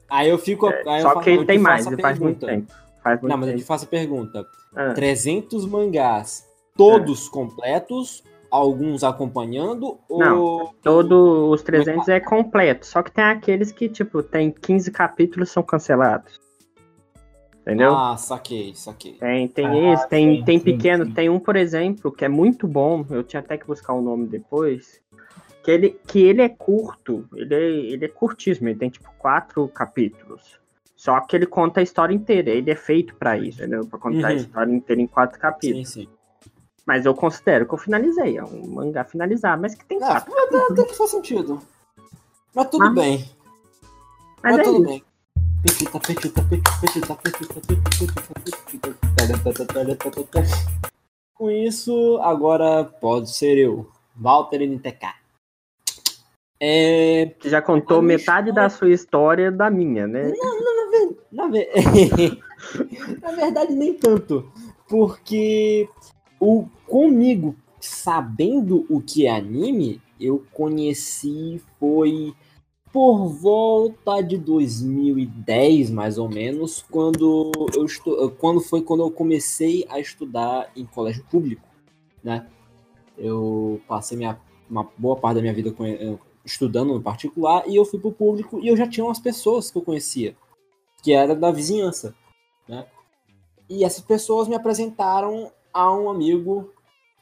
[SPEAKER 2] Aí eu fico. aí eu
[SPEAKER 1] É, Só
[SPEAKER 2] fa-
[SPEAKER 1] que
[SPEAKER 2] eu te
[SPEAKER 1] tem mais,
[SPEAKER 2] a
[SPEAKER 1] faz muito tempo. Faz muito
[SPEAKER 2] Não, mas eu te
[SPEAKER 1] tempo.
[SPEAKER 2] faço a pergunta.
[SPEAKER 1] Ah,
[SPEAKER 2] 300 mangás, todos completos, alguns acompanhando,
[SPEAKER 1] Não.
[SPEAKER 2] ou...
[SPEAKER 1] Todos os 300 é completo, só que tem aqueles que, tipo, tem 15 capítulos são cancelados. Entendeu?
[SPEAKER 2] Ah, saquei, saquei.
[SPEAKER 1] Tem, tem
[SPEAKER 3] Ah,
[SPEAKER 1] esse, tem,
[SPEAKER 3] sim,
[SPEAKER 1] tem
[SPEAKER 3] sim,
[SPEAKER 1] pequeno,
[SPEAKER 3] sim.
[SPEAKER 1] tem um, por exemplo, que é muito bom, eu tinha até que buscar o nome depois, que ele, que ele é curto, ele é, ele é curtíssimo, ele tem tipo quatro capítulos. Só que ele conta a história inteira, ele é feito pra isso, entendeu? Pra contar a
[SPEAKER 2] Uhum.
[SPEAKER 1] história inteira em quatro
[SPEAKER 2] Sim,
[SPEAKER 1] capítulos.
[SPEAKER 2] sim.
[SPEAKER 1] Mas eu considero que eu finalizei. É um mangá finalizar mas que tem.
[SPEAKER 2] Ah, até, que faz sentido. Mas tudo
[SPEAKER 1] mas...
[SPEAKER 2] bem.
[SPEAKER 1] Mas,
[SPEAKER 2] mas
[SPEAKER 1] é
[SPEAKER 2] tudo
[SPEAKER 1] isso.
[SPEAKER 2] bem. Petita, petita, petita, petita, petita, Com isso, agora pode ser eu, Walter NTK. É...
[SPEAKER 1] Você já contou metade da sua história da minha, né?
[SPEAKER 2] Não, não, na, [LAUGHS] na verdade, nem tanto. Porque o comigo, sabendo o que é anime, eu conheci foi por volta de 2010, mais ou menos, quando eu estu... quando foi quando eu comecei a estudar em colégio público, né? Eu passei minha, uma boa parte da minha vida eh, estudando no particular e eu fui pro público e eu já tinha umas pessoas que eu conhecia, que era da vizinhança, né? E essas pessoas me apresentaram a um amigo.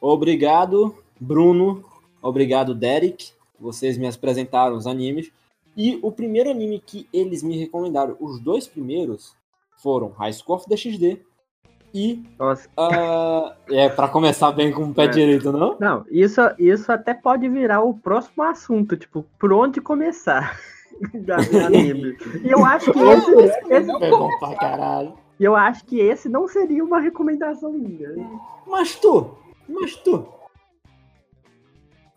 [SPEAKER 2] Obrigado, Bruno. Obrigado, Derek. Vocês me apresentaram os animes. E o primeiro anime que eles me recomendaram, os dois primeiros, foram High School of the XD e.
[SPEAKER 1] Nossa,
[SPEAKER 2] ah, é, pra começar bem com o pé
[SPEAKER 1] É.
[SPEAKER 2] direito, não?
[SPEAKER 1] Não, isso, isso até pode virar o próximo assunto, tipo, por onde começar [LAUGHS] da ver anime. E eu acho que esse, esse-
[SPEAKER 3] Não,
[SPEAKER 2] É bom pra caralho.
[SPEAKER 1] E eu acho que esse não seria uma recomendação minha.
[SPEAKER 2] Mas tu, mas tu.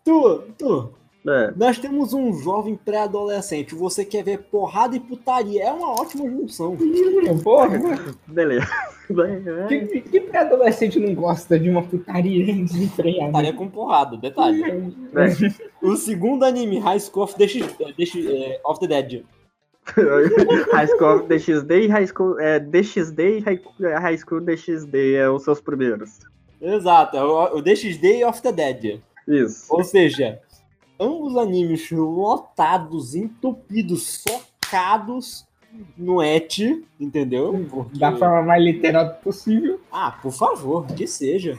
[SPEAKER 2] Tu, tu,
[SPEAKER 1] É,
[SPEAKER 2] Nós temos um jovem pré-adolescente. Você quer ver porrada e putaria. É uma ótima junção.
[SPEAKER 3] Porra,
[SPEAKER 1] beleza. É,
[SPEAKER 3] que, que pré-adolescente não gosta de uma putaria desenfreada?
[SPEAKER 2] Putaria com porrada, detalhe.
[SPEAKER 1] é.
[SPEAKER 2] O segundo anime, High School of the, eh, of the Dead. [LAUGHS]
[SPEAKER 1] High School DXD e High School é, DXD e High, High School DXD é os seus primeiros.
[SPEAKER 2] Exato, é o, o DXD e of the Dead.
[SPEAKER 1] Isso.
[SPEAKER 2] Ou seja, ambos animes lotados, entupidos, socados no et, entendeu? Porque-
[SPEAKER 3] Da forma mais literal possível.
[SPEAKER 2] Ah, por favor, que seja.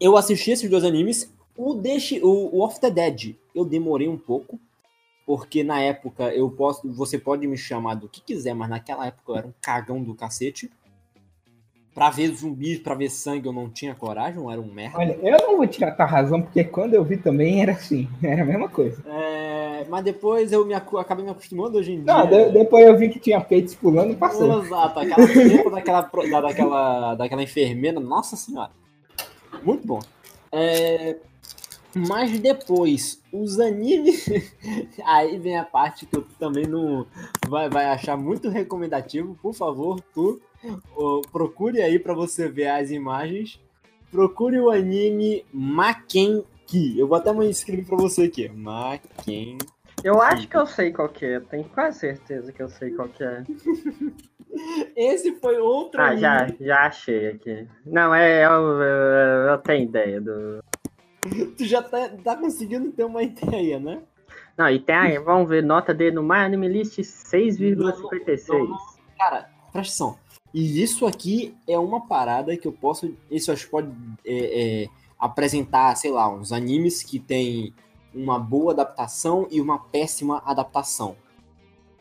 [SPEAKER 2] Eu assisti esses dois animes. O, Deixe, o, o Off the Dead, eu demorei um pouco. Porque na época eu posso. Você pode me chamar do que quiser, mas naquela época eu era um cagão do cacete. Pra ver zumbis, pra ver sangue, eu não tinha coragem, eu era um merda.
[SPEAKER 3] Olha, eu não vou tirar tua razão, porque quando eu vi também era assim, [LAUGHS] era a mesma coisa.
[SPEAKER 2] É, mas depois eu me, acabei me acostumando hoje em dia.
[SPEAKER 3] Não, de- depois eu vi que tinha peitos pulando e passou.
[SPEAKER 2] Exato, aquela daquela, da- daquela, daquela enfermeira, nossa senhora. Muito bom. É, mas depois, os animes. [LAUGHS] Aí vem a parte que eu também não vai, vai achar muito recomendativo. Por favor, tu ô, procure aí pra você ver as imagens. Procure o anime Makenki. Eu vou até escrever pra você aqui. Maken.
[SPEAKER 1] Eu acho que eu sei qual que é, tenho quase certeza que eu sei qual que é. [LAUGHS]
[SPEAKER 2] Esse foi outro
[SPEAKER 1] Ah,
[SPEAKER 2] anime.
[SPEAKER 1] já, já achei aqui. Não, é, eu, eu, eu tenho ideia do. [LAUGHS]
[SPEAKER 2] Tu já tá, tá conseguindo ter uma ideia, né?
[SPEAKER 1] Não, e tem aí, vamos ver, nota dele no My Anime List 6,56.
[SPEAKER 2] Cara, presta atenção. E isso aqui é uma parada que eu posso. Isso acho que pode é, é, apresentar, sei lá, uns animes que tem uma boa adaptação e uma péssima adaptação.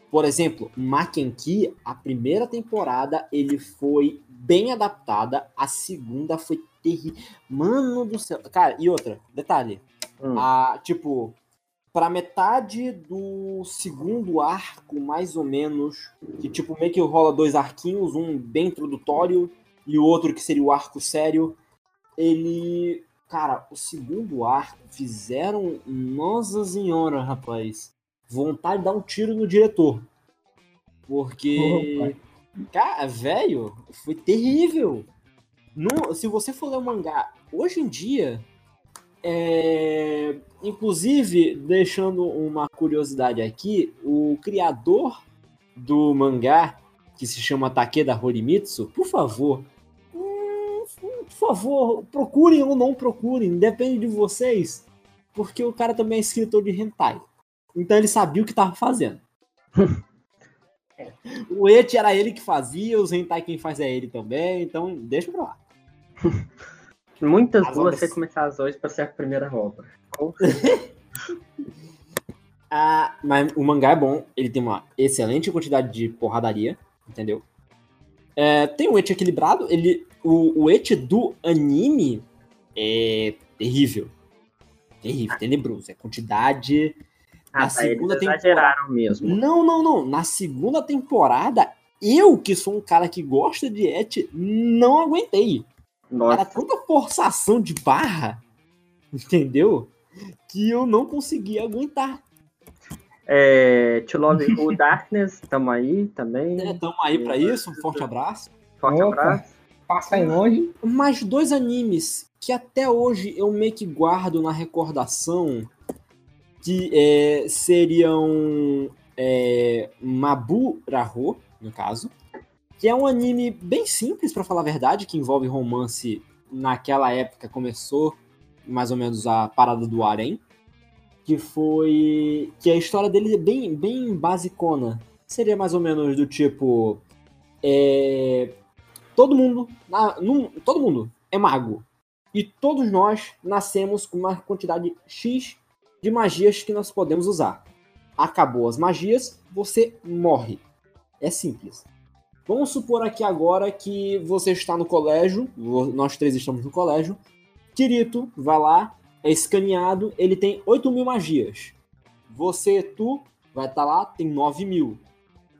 [SPEAKER 2] Por exemplo, Makenki, a primeira temporada ele foi bem adaptada, a segunda foi terrível. Mano do céu. Cara, e outra, detalhe.
[SPEAKER 1] Hum.
[SPEAKER 2] A, tipo, pra metade do segundo arco, mais ou menos, que tipo, meio que rola dois arquinhos, um bem introdutório e o outro que seria o arco sério, ele. Cara, o segundo arco fizeram. Nossa senhora, rapaz. Vontade de dar um tiro no diretor. Porque. Cara, velho, foi terrível. Se você for ler o mangá hoje em dia, é, inclusive, deixando uma curiosidade aqui, o criador do mangá, que se chama Takeda Horimitsu, por favor, hum, por favor, procurem ou não procurem, depende de vocês, porque o cara também é escritor de hentai. Então ele sabia o que estava fazendo. [LAUGHS] [LAUGHS] o Eti era ele que fazia, os hentai quem faz é ele também, então deixa pra lá. [LAUGHS]
[SPEAKER 1] Muitas
[SPEAKER 2] As
[SPEAKER 1] duas
[SPEAKER 2] obras-
[SPEAKER 1] você começar às hoje pra ser a primeira obra. [LAUGHS]
[SPEAKER 2] Ah, mas o mangá é bom, ele tem uma excelente quantidade de porradaria, entendeu? É, tem um eti equilibrado, ele, o, o eti do anime é terrível. Terrível, tenebroso. É quantidade. Na
[SPEAKER 1] Ah, tá, eles
[SPEAKER 2] segunda temporada.
[SPEAKER 1] exageraram mesmo.
[SPEAKER 2] Não, não, não. Na segunda temporada, eu, que sou um cara que gosta de eti, não aguentei. Era
[SPEAKER 1] Nossa,
[SPEAKER 2] tanta forçação de barra, entendeu? Que eu não conseguia aguentar.
[SPEAKER 1] é, To Love Who [LAUGHS] Darkness, tamo aí também.
[SPEAKER 2] É, tamo aí pra isso, um forte abraço.
[SPEAKER 1] Forte
[SPEAKER 3] Opa.
[SPEAKER 1] abraço.
[SPEAKER 3] Passa aí longe.
[SPEAKER 2] Mais dois animes que até hoje eu meio que guardo na recordação, que é, seriam é, Mabu Raho, no caso, que é um anime bem simples, pra falar a verdade, que envolve romance naquela época, começou mais ou menos a parada do harem, que foi... que a história dele é bem, bem basicona. Seria mais ou menos do tipo... é, todo mundo, na- num- todo mundo é mago. E todos nós nascemos com uma quantidade X de magias que nós podemos usar. Acabou as magias, você morre. É simples. Vamos supor aqui agora que você está no colégio, nós três estamos no colégio. Kirito vai lá, é escaneado, ele tem 8 mil magias. Você, tu, vai estar lá, tem 9 mil.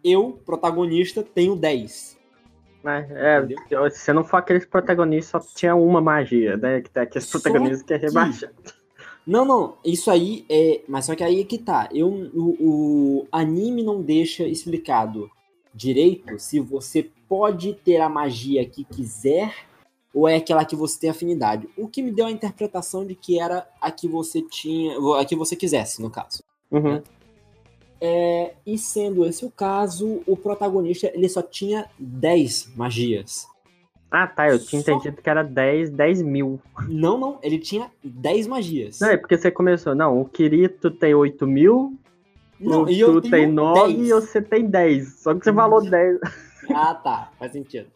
[SPEAKER 2] Eu, protagonista, tenho 10.
[SPEAKER 1] Mas, é,
[SPEAKER 2] Entendeu?
[SPEAKER 1] se não for aqueles protagonistas, só tinha uma magia, né? Que tem aqueles protagonistas que é
[SPEAKER 2] que-
[SPEAKER 1] rebaixado.
[SPEAKER 2] Não, não, isso aí é. Mas só que aí é que tá. Eu, o, o anime não deixa explicado direito se você pode ter a magia que quiser ou é aquela que você tem afinidade. O que me deu a interpretação de que era a que você tinha. a que você quisesse, no caso.
[SPEAKER 1] Uhum.
[SPEAKER 2] É, e sendo esse o caso, o protagonista ele só tinha 10 magias.
[SPEAKER 1] Ah, tá, eu tinha
[SPEAKER 2] Só-
[SPEAKER 1] entendido que era 10, 10 mil.
[SPEAKER 2] Não, não, ele tinha 10 magias.
[SPEAKER 1] Não, é porque você começou, não, o Kirito tem 8 mil,
[SPEAKER 2] Não,
[SPEAKER 1] o
[SPEAKER 2] e
[SPEAKER 1] Tu tem 9
[SPEAKER 2] 10.
[SPEAKER 1] e você tem 10. Só que você falou 10.
[SPEAKER 2] Ah, tá. Faz sentido.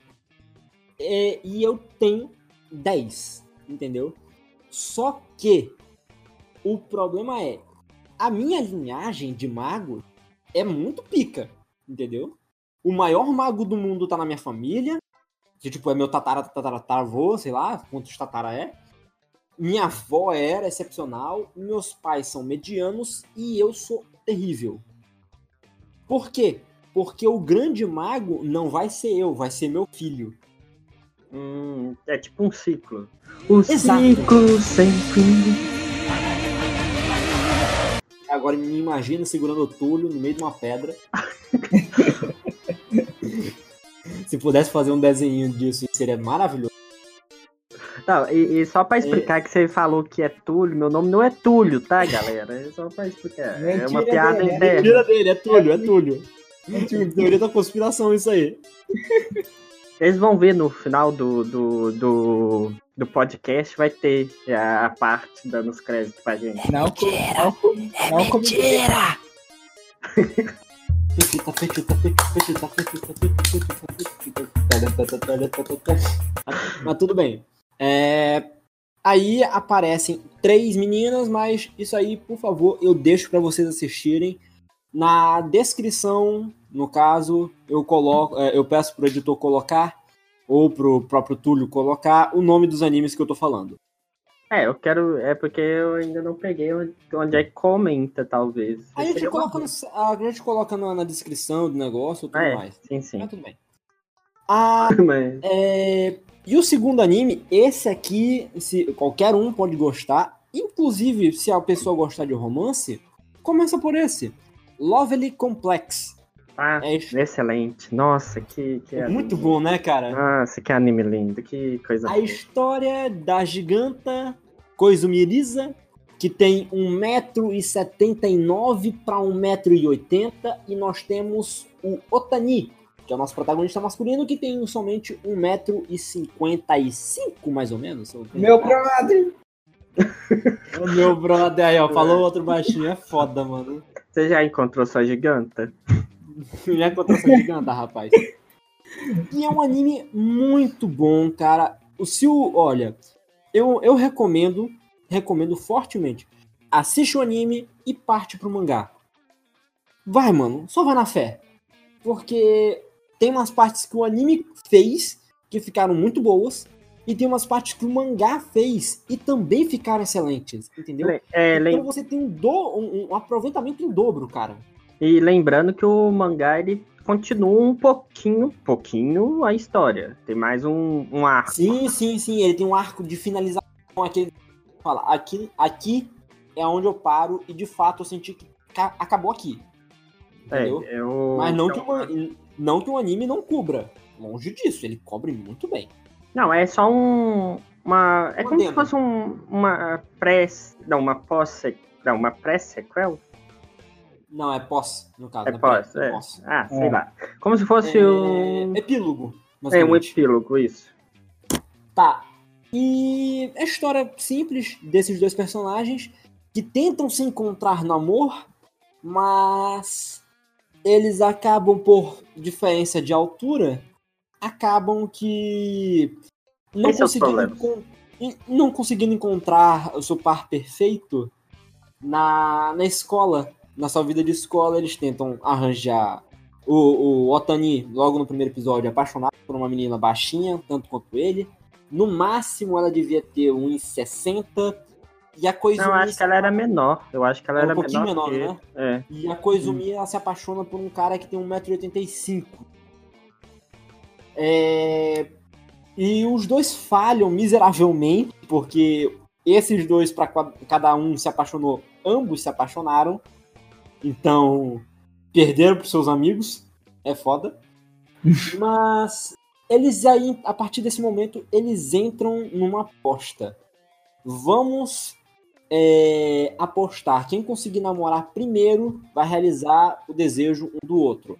[SPEAKER 2] É, e eu tenho 10, entendeu? Só que o problema é a minha linhagem de mago é muito pica, entendeu? O maior mago do mundo tá na minha família, que tipo é meu tatara tatara tataravô, sei lá, quantos tatara é. Minha avó era excepcional, meus pais são medianos e eu sou terrível. Por quê? Porque o grande mago não vai ser eu, vai ser meu filho.
[SPEAKER 1] Hum, é tipo um ciclo. O
[SPEAKER 2] Exato.
[SPEAKER 1] ciclo sem fim.
[SPEAKER 2] Agora me imagina segurando o Túlio no meio de uma pedra. [LAUGHS] Se pudesse fazer um desenho disso, seria maravilhoso.
[SPEAKER 1] Não, e, e só pra explicar que você falou que é Túlio, meu nome não é Túlio, tá, galera? É só pra explicar. é
[SPEAKER 3] Mentira
[SPEAKER 1] uma piada
[SPEAKER 3] dele, é
[SPEAKER 1] interna.
[SPEAKER 2] Mentira dele, é Túlio, é Túlio. [LAUGHS] Teoria da conspiração, isso aí.
[SPEAKER 1] Vocês vão ver no final do, do, do, do podcast, vai ter a, a parte dando os créditos pra gente.
[SPEAKER 3] Não, co- não, co- não, como- [LAUGHS]
[SPEAKER 2] Mas tudo bem. É, Aí aparecem três meninas, mas isso aí, por favor, eu deixo para vocês assistirem. Na descrição, no caso, eu coloco, é, eu peço pro editor colocar ou pro próprio Túlio colocar o nome dos animes que eu tô falando.
[SPEAKER 1] É, eu quero. É porque eu ainda não peguei onde, é que comenta, talvez.
[SPEAKER 2] A gente coloca, no, a gente coloca na, na descricrição do negócio e tudo
[SPEAKER 1] É,
[SPEAKER 2] mais.
[SPEAKER 1] sim, sim.
[SPEAKER 2] Mas tudo bem. [LAUGHS] Ah,
[SPEAKER 1] Mas,
[SPEAKER 2] É, E o segundo anime, esse aqui, se qualquer um pode gostar, inclusive se a pessoa gostar de romance, começa por esse. Lovely Complex.
[SPEAKER 1] Ah,
[SPEAKER 2] É, isso.
[SPEAKER 1] excelente. Nossa, que, que
[SPEAKER 2] É
[SPEAKER 1] anime.
[SPEAKER 2] muito bom, né, cara?
[SPEAKER 1] Nossa, que anime lindo. Que coisa
[SPEAKER 2] A
[SPEAKER 1] boa.
[SPEAKER 2] história da giganta Koizumiriza, que tem 1,79m para 1,80m, e nós temos o Otani, que é o nosso protagonista masculino, que tem somente 1,55m, mais ou menos.
[SPEAKER 3] Meu brother! [LAUGHS]
[SPEAKER 2] O meu brother aí, ó, falou outro baixinho, é foda, mano.
[SPEAKER 1] Você já encontrou sua giganta?
[SPEAKER 2] Já encontrou essa giganta, rapaz. E é um anime muito bom, cara. O o, olha, eu, eu recomendo, recomendo fortemente. Assiste o anime e parte pro mangá. Vai, mano, só vai na fé. Porque tem umas partes que o anime fez que ficaram muito boas e tem umas partes que o mangá fez e também ficaram excelentes, entendeu?
[SPEAKER 1] É, lem-
[SPEAKER 2] Então você tem um, do, um, um aproveitamento em dobro, cara.
[SPEAKER 1] E lembrando que o mangá ele continua um pouquinho, pouquinho a história. Tem mais um, um arco.
[SPEAKER 2] Sim, sim, sim. Ele tem um arco de finalização aqui. Fala, aqui, aqui é onde eu paro e de fato eu senti que ca- acabou aqui.
[SPEAKER 1] É,
[SPEAKER 2] Entendeu?
[SPEAKER 1] eu...
[SPEAKER 2] Mas não que, o, an- não que o anime não cubra. Longe disso, ele cobre muito bem.
[SPEAKER 1] Não, é só um. Uma. É como se fosse um, uma pré. Não, uma pós. Não, uma pré-sequel?
[SPEAKER 2] Não, é pós, no caso.
[SPEAKER 1] É
[SPEAKER 2] né?
[SPEAKER 1] pós,
[SPEAKER 2] É
[SPEAKER 1] é.
[SPEAKER 2] pós.
[SPEAKER 1] Ah, sei
[SPEAKER 3] É.
[SPEAKER 1] lá. Como se fosse
[SPEAKER 2] É,
[SPEAKER 1] um.
[SPEAKER 2] Epílogo.
[SPEAKER 1] É um epílogo, isso.
[SPEAKER 2] Tá. E é a história simples desses dois personagens que tentam se encontrar no amor, mas eles acabam por diferença de altura, acabam que não
[SPEAKER 1] Esse é
[SPEAKER 2] conseguindo, e- não conseguindo encontrar o seu par perfeito na, na escola, na sua vida de escola, eles tentam arranjar o, o Otani, logo no primeiro episódio, apaixonado por uma menina baixinha, tanto quanto ele. No máximo, ela devia ter 1,60. E a Koizumi...
[SPEAKER 1] Não, eu acho que ela era menor. Eu acho que ela
[SPEAKER 2] É um
[SPEAKER 1] era
[SPEAKER 2] pouquinho
[SPEAKER 1] menor.
[SPEAKER 2] menor,
[SPEAKER 1] que... É.
[SPEAKER 2] E a Koizumi, ela se apaixona por um cara que tem 1,85m. É... E os dois falham miseravelmente, porque esses dois, para cada um se apaixonou, ambos se apaixonaram. Então, perderam pros seus amigos. É foda. [LAUGHS] Mas eles aí, a partir desse momento, eles entram numa aposta. Vamos é, apostar. Quem conseguir namorar primeiro vai realizar o desejo um do outro.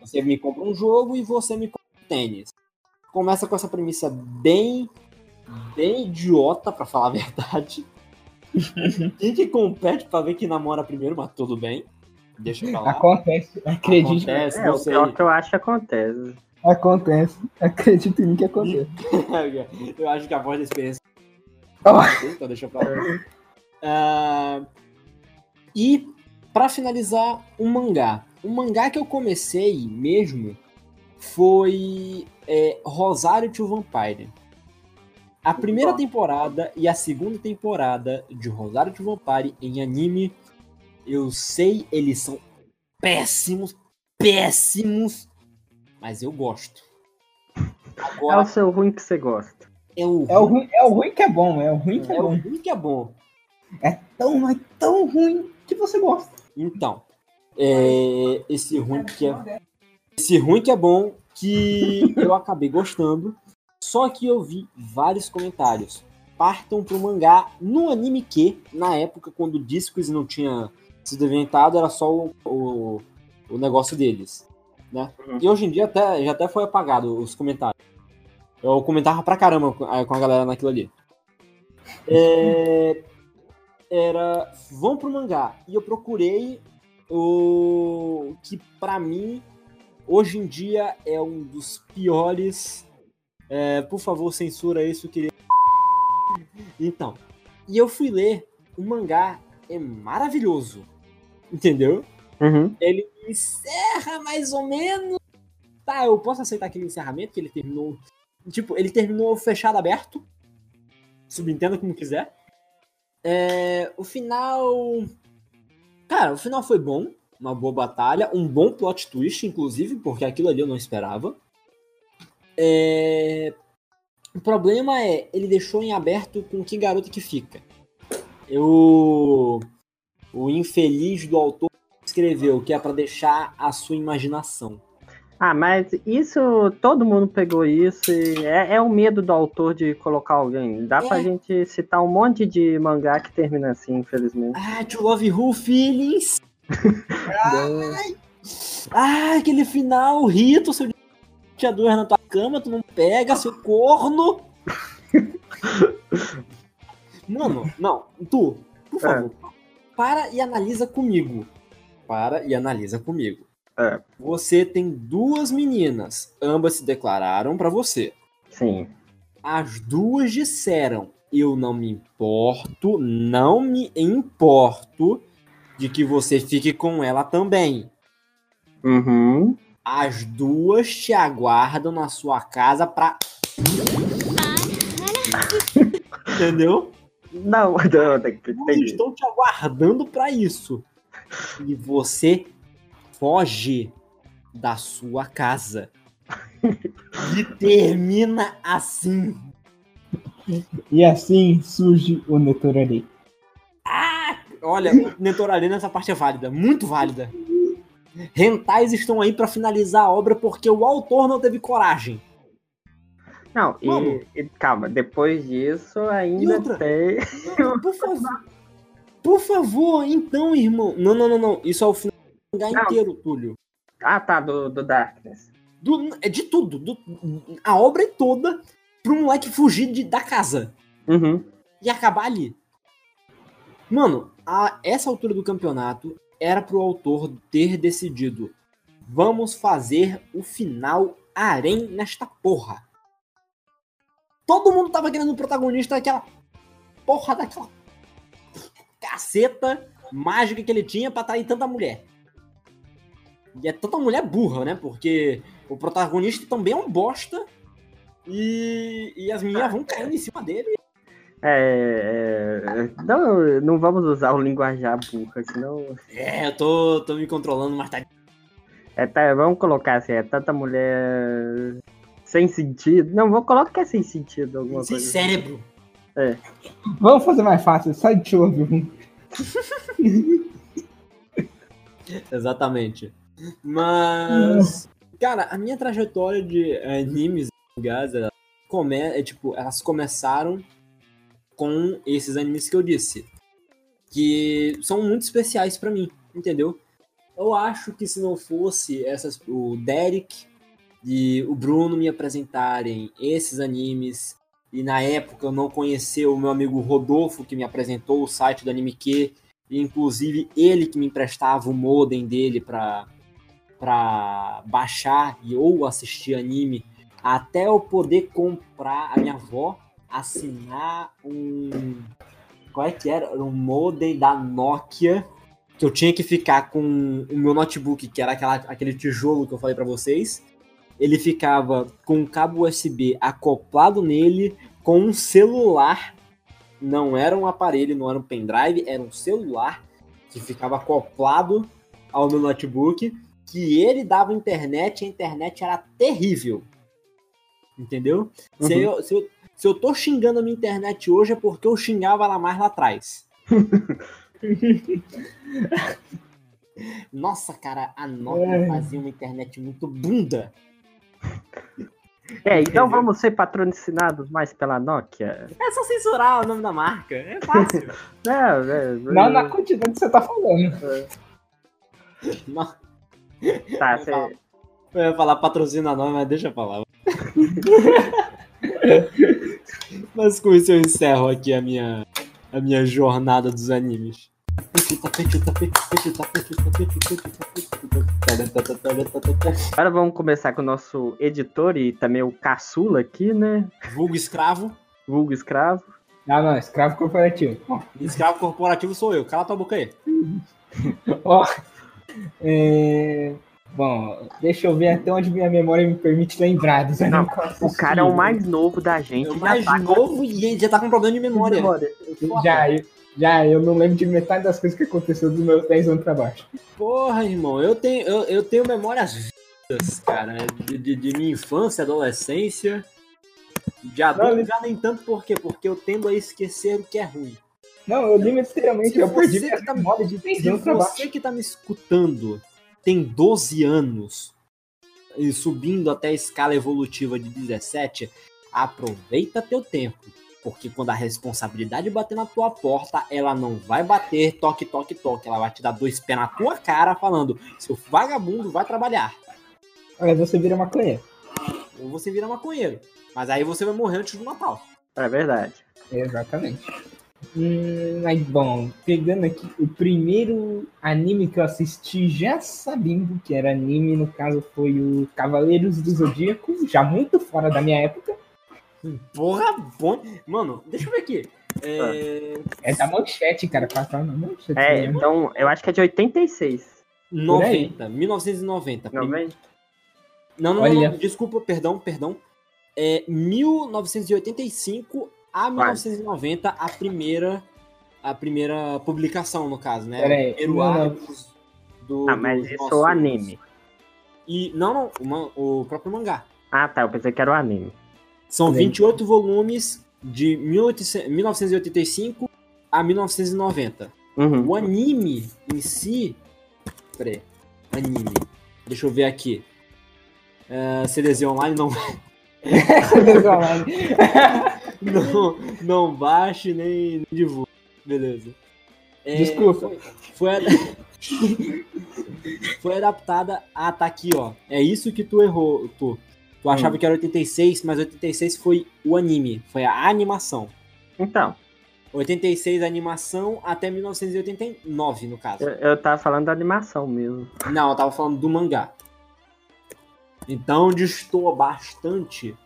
[SPEAKER 2] Você me compra um jogo e você me compra um tênis. Começa com essa premissa bem, bem idiota, pra falar a verdade. [LAUGHS] Quem que compete pra ver quem namora primeiro, mas tudo bem. Deixa pra lá.
[SPEAKER 3] Acontece, acredite.
[SPEAKER 2] Acontece,
[SPEAKER 1] É, o
[SPEAKER 2] sei.
[SPEAKER 1] pior que eu acho que acontece.
[SPEAKER 3] Acontece. Acredite em mim que acontece. [LAUGHS]
[SPEAKER 2] Eu acho que a voz da experiência.
[SPEAKER 3] Oh.
[SPEAKER 2] Então deixa pra lá. Ah, e pra finalizar, um mangá. O mangá que eu comecei mesmo foi é, Rosário to Vampire. A primeira temporada e a segunda temporada de Rosário to Vampire em anime, eu sei, eles são péssimos, péssimos, mas eu gosto.
[SPEAKER 1] É
[SPEAKER 2] Agora,
[SPEAKER 1] o seu ruim que você gosta.
[SPEAKER 2] é o,
[SPEAKER 3] É o, ruim, é o ruim que é bom, é o ruim que é,
[SPEAKER 2] é o
[SPEAKER 3] bom.
[SPEAKER 2] ruim que é bom.
[SPEAKER 3] Tão, mas tão ruim que você gosta.
[SPEAKER 2] Então, é, esse ruim que é esse ruim que é bom que eu acabei gostando, só que eu vi vários comentários. Partam pro mangá no anime que, na época, quando o Discos não tinha sido inventado, era só o, o, o negócio deles, né?
[SPEAKER 1] Uhum.
[SPEAKER 2] E hoje em dia até, já até foi apagado os comentários. Eu comentava pra caramba com a galera naquilo ali. É, era vão pro mangá e eu procurei o que pra mim hoje em dia é um dos piores. É, por favor, censura isso, queria. Então, e eu fui ler o mangá, é maravilhoso, entendeu?
[SPEAKER 1] Uhum.
[SPEAKER 2] Ele encerra mais ou menos. Tá, eu posso aceitar aquele encerramento que ele terminou. Tipo, ele terminou fechado aberto. Subentenda como quiser. É, o final. Cara, o final foi bom. Uma boa batalha. Um bom plot twist, inclusive, porque aquilo ali eu não esperava. É, O problema é, ele deixou em aberto com que garoto que fica. Eu. O infeliz do autor escreveu que é pra deixar a sua imaginação.
[SPEAKER 1] Ah, mas isso, todo mundo pegou isso e é, é o medo do autor de colocar alguém. Dá pra
[SPEAKER 2] É.
[SPEAKER 1] gente citar um monte de mangá que termina assim, infelizmente.
[SPEAKER 2] Ah, to love who feelings. [LAUGHS] Ai, ai, aquele final, Rito, seu tinha duas na tua cama, tu não pega, seu corno. Mano, não, tu, por favor, para e analisa comigo. Para e analisa comigo.
[SPEAKER 1] É.
[SPEAKER 2] Você tem duas meninas, ambas se declararam pra você.
[SPEAKER 1] Sim.
[SPEAKER 2] As duas disseram: Eu não me importo, não me importo de que você fique com ela também.
[SPEAKER 1] Uhum.
[SPEAKER 2] As duas te aguardam na sua casa pra. [LAUGHS] Entendeu?
[SPEAKER 1] Não, [LAUGHS] não, tem que tem-
[SPEAKER 2] estão te aguardando pra isso. E você foge da sua casa. [LAUGHS] E termina assim.
[SPEAKER 3] E assim surge o Netorari.
[SPEAKER 2] Olha, o Netorari nessa parte é válida, muito válida. Rentais estão aí pra finalizar a obra porque o autor não teve coragem.
[SPEAKER 1] Não, e, e calma, depois disso ainda
[SPEAKER 2] outra?
[SPEAKER 1] tem. [LAUGHS]
[SPEAKER 2] Por favor. Por favor, então, irmão. Não, não, não, não. Isso é o final
[SPEAKER 1] Não.
[SPEAKER 2] inteiro, Túlio.
[SPEAKER 1] Ah, tá, do, do Darkness.
[SPEAKER 2] Do- é de tudo. do- a obra é toda pro moleque fugir de- da casa
[SPEAKER 1] Uhum.
[SPEAKER 2] e acabar ali. Mano, a essa altura do campeonato era pro autor ter decidido: vamos fazer o final harém nesta porra. Todo mundo tava querendo o protagonista daquela porra daquela caceta mágica que ele tinha pra atrair tanta mulher. E é tanta mulher burra, né? Porque o protagonista também é um bosta. E, e as meninas vão caindo em cima dele.
[SPEAKER 1] É, é, não, não vamos usar o linguajar burra, senão.
[SPEAKER 2] É, eu tô, tô me controlando, mas tá.
[SPEAKER 1] É, tá, vamos colocar assim, é tanta mulher sem sentido. Não, vou colocar que é sem sentido alguma
[SPEAKER 2] Sem
[SPEAKER 1] coisa.
[SPEAKER 2] cérebro.
[SPEAKER 3] Vamos fazer mais fácil, sai de Love [LAUGHS]
[SPEAKER 2] Exatamente. Mas. Cara, a minha trajetória de animes e mangás, ela come, é, tipo, elas começaram com esses animes que eu disse. Que são muito especiais pra mim, entendeu? Eu acho que se não fosse essas, o Derek e o Bruno me apresentarem esses animes, e na época eu não conhecer o meu amigo Rodolfo, que me apresentou o site do Anime Q, e inclusive ele que me emprestava o modem dele pra, pra baixar e ou assistir anime, até eu poder comprar a minha avó assinar um. Qual é que era? Era um modem da Nokia. Que eu tinha que ficar com o meu notebook, que era aquela, aquele tijolo que eu falei pra vocês. Ele ficava com um cabo USB acoplado nele, com um celular. Não era um aparelho, não era um pendrive, era um celular que ficava acoplado ao meu notebook. Que ele dava internet, a internet era terrível. Entendeu? Se,
[SPEAKER 1] Uhum.
[SPEAKER 2] eu, se, eu, se eu tô xingando a minha internet hoje é porque eu xingava ela mais lá atrás. [LAUGHS] Nossa, cara, a Nokia
[SPEAKER 3] É.
[SPEAKER 2] fazia uma internet muito bunda.
[SPEAKER 1] É, então vamos ser patrocinados mais pela Nokia?
[SPEAKER 2] É só censurar o nome da marca. É fácil. [LAUGHS]
[SPEAKER 1] Não, é,
[SPEAKER 3] Não na quantidade que você tá falando.
[SPEAKER 2] Não,
[SPEAKER 1] Tá, cê-
[SPEAKER 2] eu ia falar patrocina nome, mas deixa eu falar. [LAUGHS] mas com isso eu encerro aqui a minha, a minha jornada dos animes.
[SPEAKER 1] Agora vamos começar com o nosso editor e também o caçula aqui, né?
[SPEAKER 2] Vulgo escravo.
[SPEAKER 1] Vulgo escravo.
[SPEAKER 3] Ah, não, escravo corporativo. Ó,
[SPEAKER 2] Escravo corporativo sou eu. Cala tua boca aí.
[SPEAKER 3] ó, é, Bom, deixa eu ver até onde minha memória me permite lembrar dos
[SPEAKER 1] Não,
[SPEAKER 3] eu
[SPEAKER 1] O cara é o mais novo da gente.
[SPEAKER 2] O mais
[SPEAKER 1] tá com
[SPEAKER 2] novo e ele já tá com problema de memória.
[SPEAKER 1] memória.
[SPEAKER 2] Foda.
[SPEAKER 3] Já, eu- já, eu não lembro de metade das coisas que aconteceu dos meus 10 anos pra baixo.
[SPEAKER 2] Porra, irmão, eu tenho, eu, eu tenho memórias vivas, cara, de, de, de minha infância, adolescência. De adulto
[SPEAKER 3] Não,
[SPEAKER 2] já nem tanto, por quê? Porque eu tendo a esquecer o que é ruim.
[SPEAKER 3] Não, eu li literalmente,
[SPEAKER 2] Se
[SPEAKER 3] eu perdi minha
[SPEAKER 2] que tá-
[SPEAKER 3] memória de 10
[SPEAKER 2] Se
[SPEAKER 3] anos pra baixo.
[SPEAKER 2] você que tá me escutando tem 12 anos e subindo até a escala evolutiva de 17, aproveita teu tempo. Porque quando a responsabilidade bater na tua porta, ela não vai bater toque, toque, toque. Ela vai te dar dois pés na tua cara falando: seu vagabundo vai trabalhar.
[SPEAKER 3] Aí você vira maconha.
[SPEAKER 2] Ou você vira maconheiro. Mas aí você vai morrer antes do Natal.
[SPEAKER 1] É verdade.
[SPEAKER 3] Exatamente. Hum, mas bom, pegando aqui o primeiro anime que eu assisti já sabendo que era anime, no caso foi o Cavaleiros do Zodíaco, já muito fora da minha época.
[SPEAKER 2] Porra, bom. Mano, deixa eu ver aqui. É.
[SPEAKER 3] É da manchete, cara, passava na manchete.
[SPEAKER 1] É,
[SPEAKER 3] né?
[SPEAKER 1] então eu acho que é de 86.
[SPEAKER 2] 90, 1990.
[SPEAKER 1] Não vem?
[SPEAKER 2] Não, não, não, não, desculpa, perdão, perdão. É 1985 a 1990 a primeira a primeira publicação, no caso, né?
[SPEAKER 3] Pera aí,
[SPEAKER 2] o primeiro
[SPEAKER 3] não, não.
[SPEAKER 2] arco do
[SPEAKER 1] Ah, mas isso é o anime.
[SPEAKER 2] E não, não, o, man- o próprio mangá.
[SPEAKER 1] Ah, tá. Eu pensei que era o anime.
[SPEAKER 2] São
[SPEAKER 3] aí.
[SPEAKER 2] 28 volumes de 1800 1985 a 1990.
[SPEAKER 1] Uhum.
[SPEAKER 2] O anime em si. Peraí. Anime. Deixa eu ver aqui. Uh, CDZ Online não, [LAUGHS] [LAUGHS] não, não baixe nem, nem divulgue. Beleza. É,
[SPEAKER 3] Desculpa.
[SPEAKER 2] Foi, foi, [LAUGHS] foi adaptada. Ah, tá aqui, ó. É isso que tu errou, tu. Tu achava que era 86, mas 86 foi o anime. Foi a animação.
[SPEAKER 1] Então,
[SPEAKER 2] 86 a animação até 1989, no caso.
[SPEAKER 1] eu, eu tava falando da animação mesmo.
[SPEAKER 2] Não, eu tava falando do mangá. Então destoa bastante,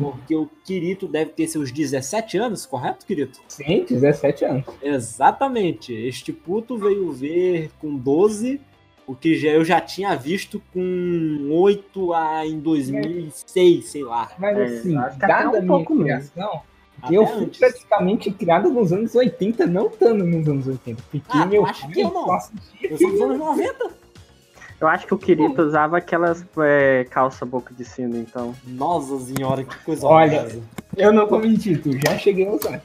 [SPEAKER 2] porque o Kirito deve ter seus 17 anos, correto, Kirito?
[SPEAKER 3] Sim, 17 anos.
[SPEAKER 2] Exatamente. Este puto veio ver com 12, o que já, eu já tinha visto com 8 a, em 2006, sei lá.
[SPEAKER 3] Mas
[SPEAKER 1] É,
[SPEAKER 3] assim,
[SPEAKER 1] até
[SPEAKER 3] dada
[SPEAKER 1] um pouco
[SPEAKER 3] criação,
[SPEAKER 2] Até
[SPEAKER 3] eu fui
[SPEAKER 2] antes.
[SPEAKER 3] praticamente criado nos anos 80, não tanto nos anos 80. Porque
[SPEAKER 2] Ah,
[SPEAKER 3] meu
[SPEAKER 2] acho que eu não. Eu sou dos anos 90.
[SPEAKER 1] Eu acho que o Kirito usava aquelas é, calça boca de sino, então.
[SPEAKER 2] Nossa senhora, que coisa
[SPEAKER 3] Olha.
[SPEAKER 2] horrorosa.
[SPEAKER 3] Eu não vou mentir, tu já cheguei a usar.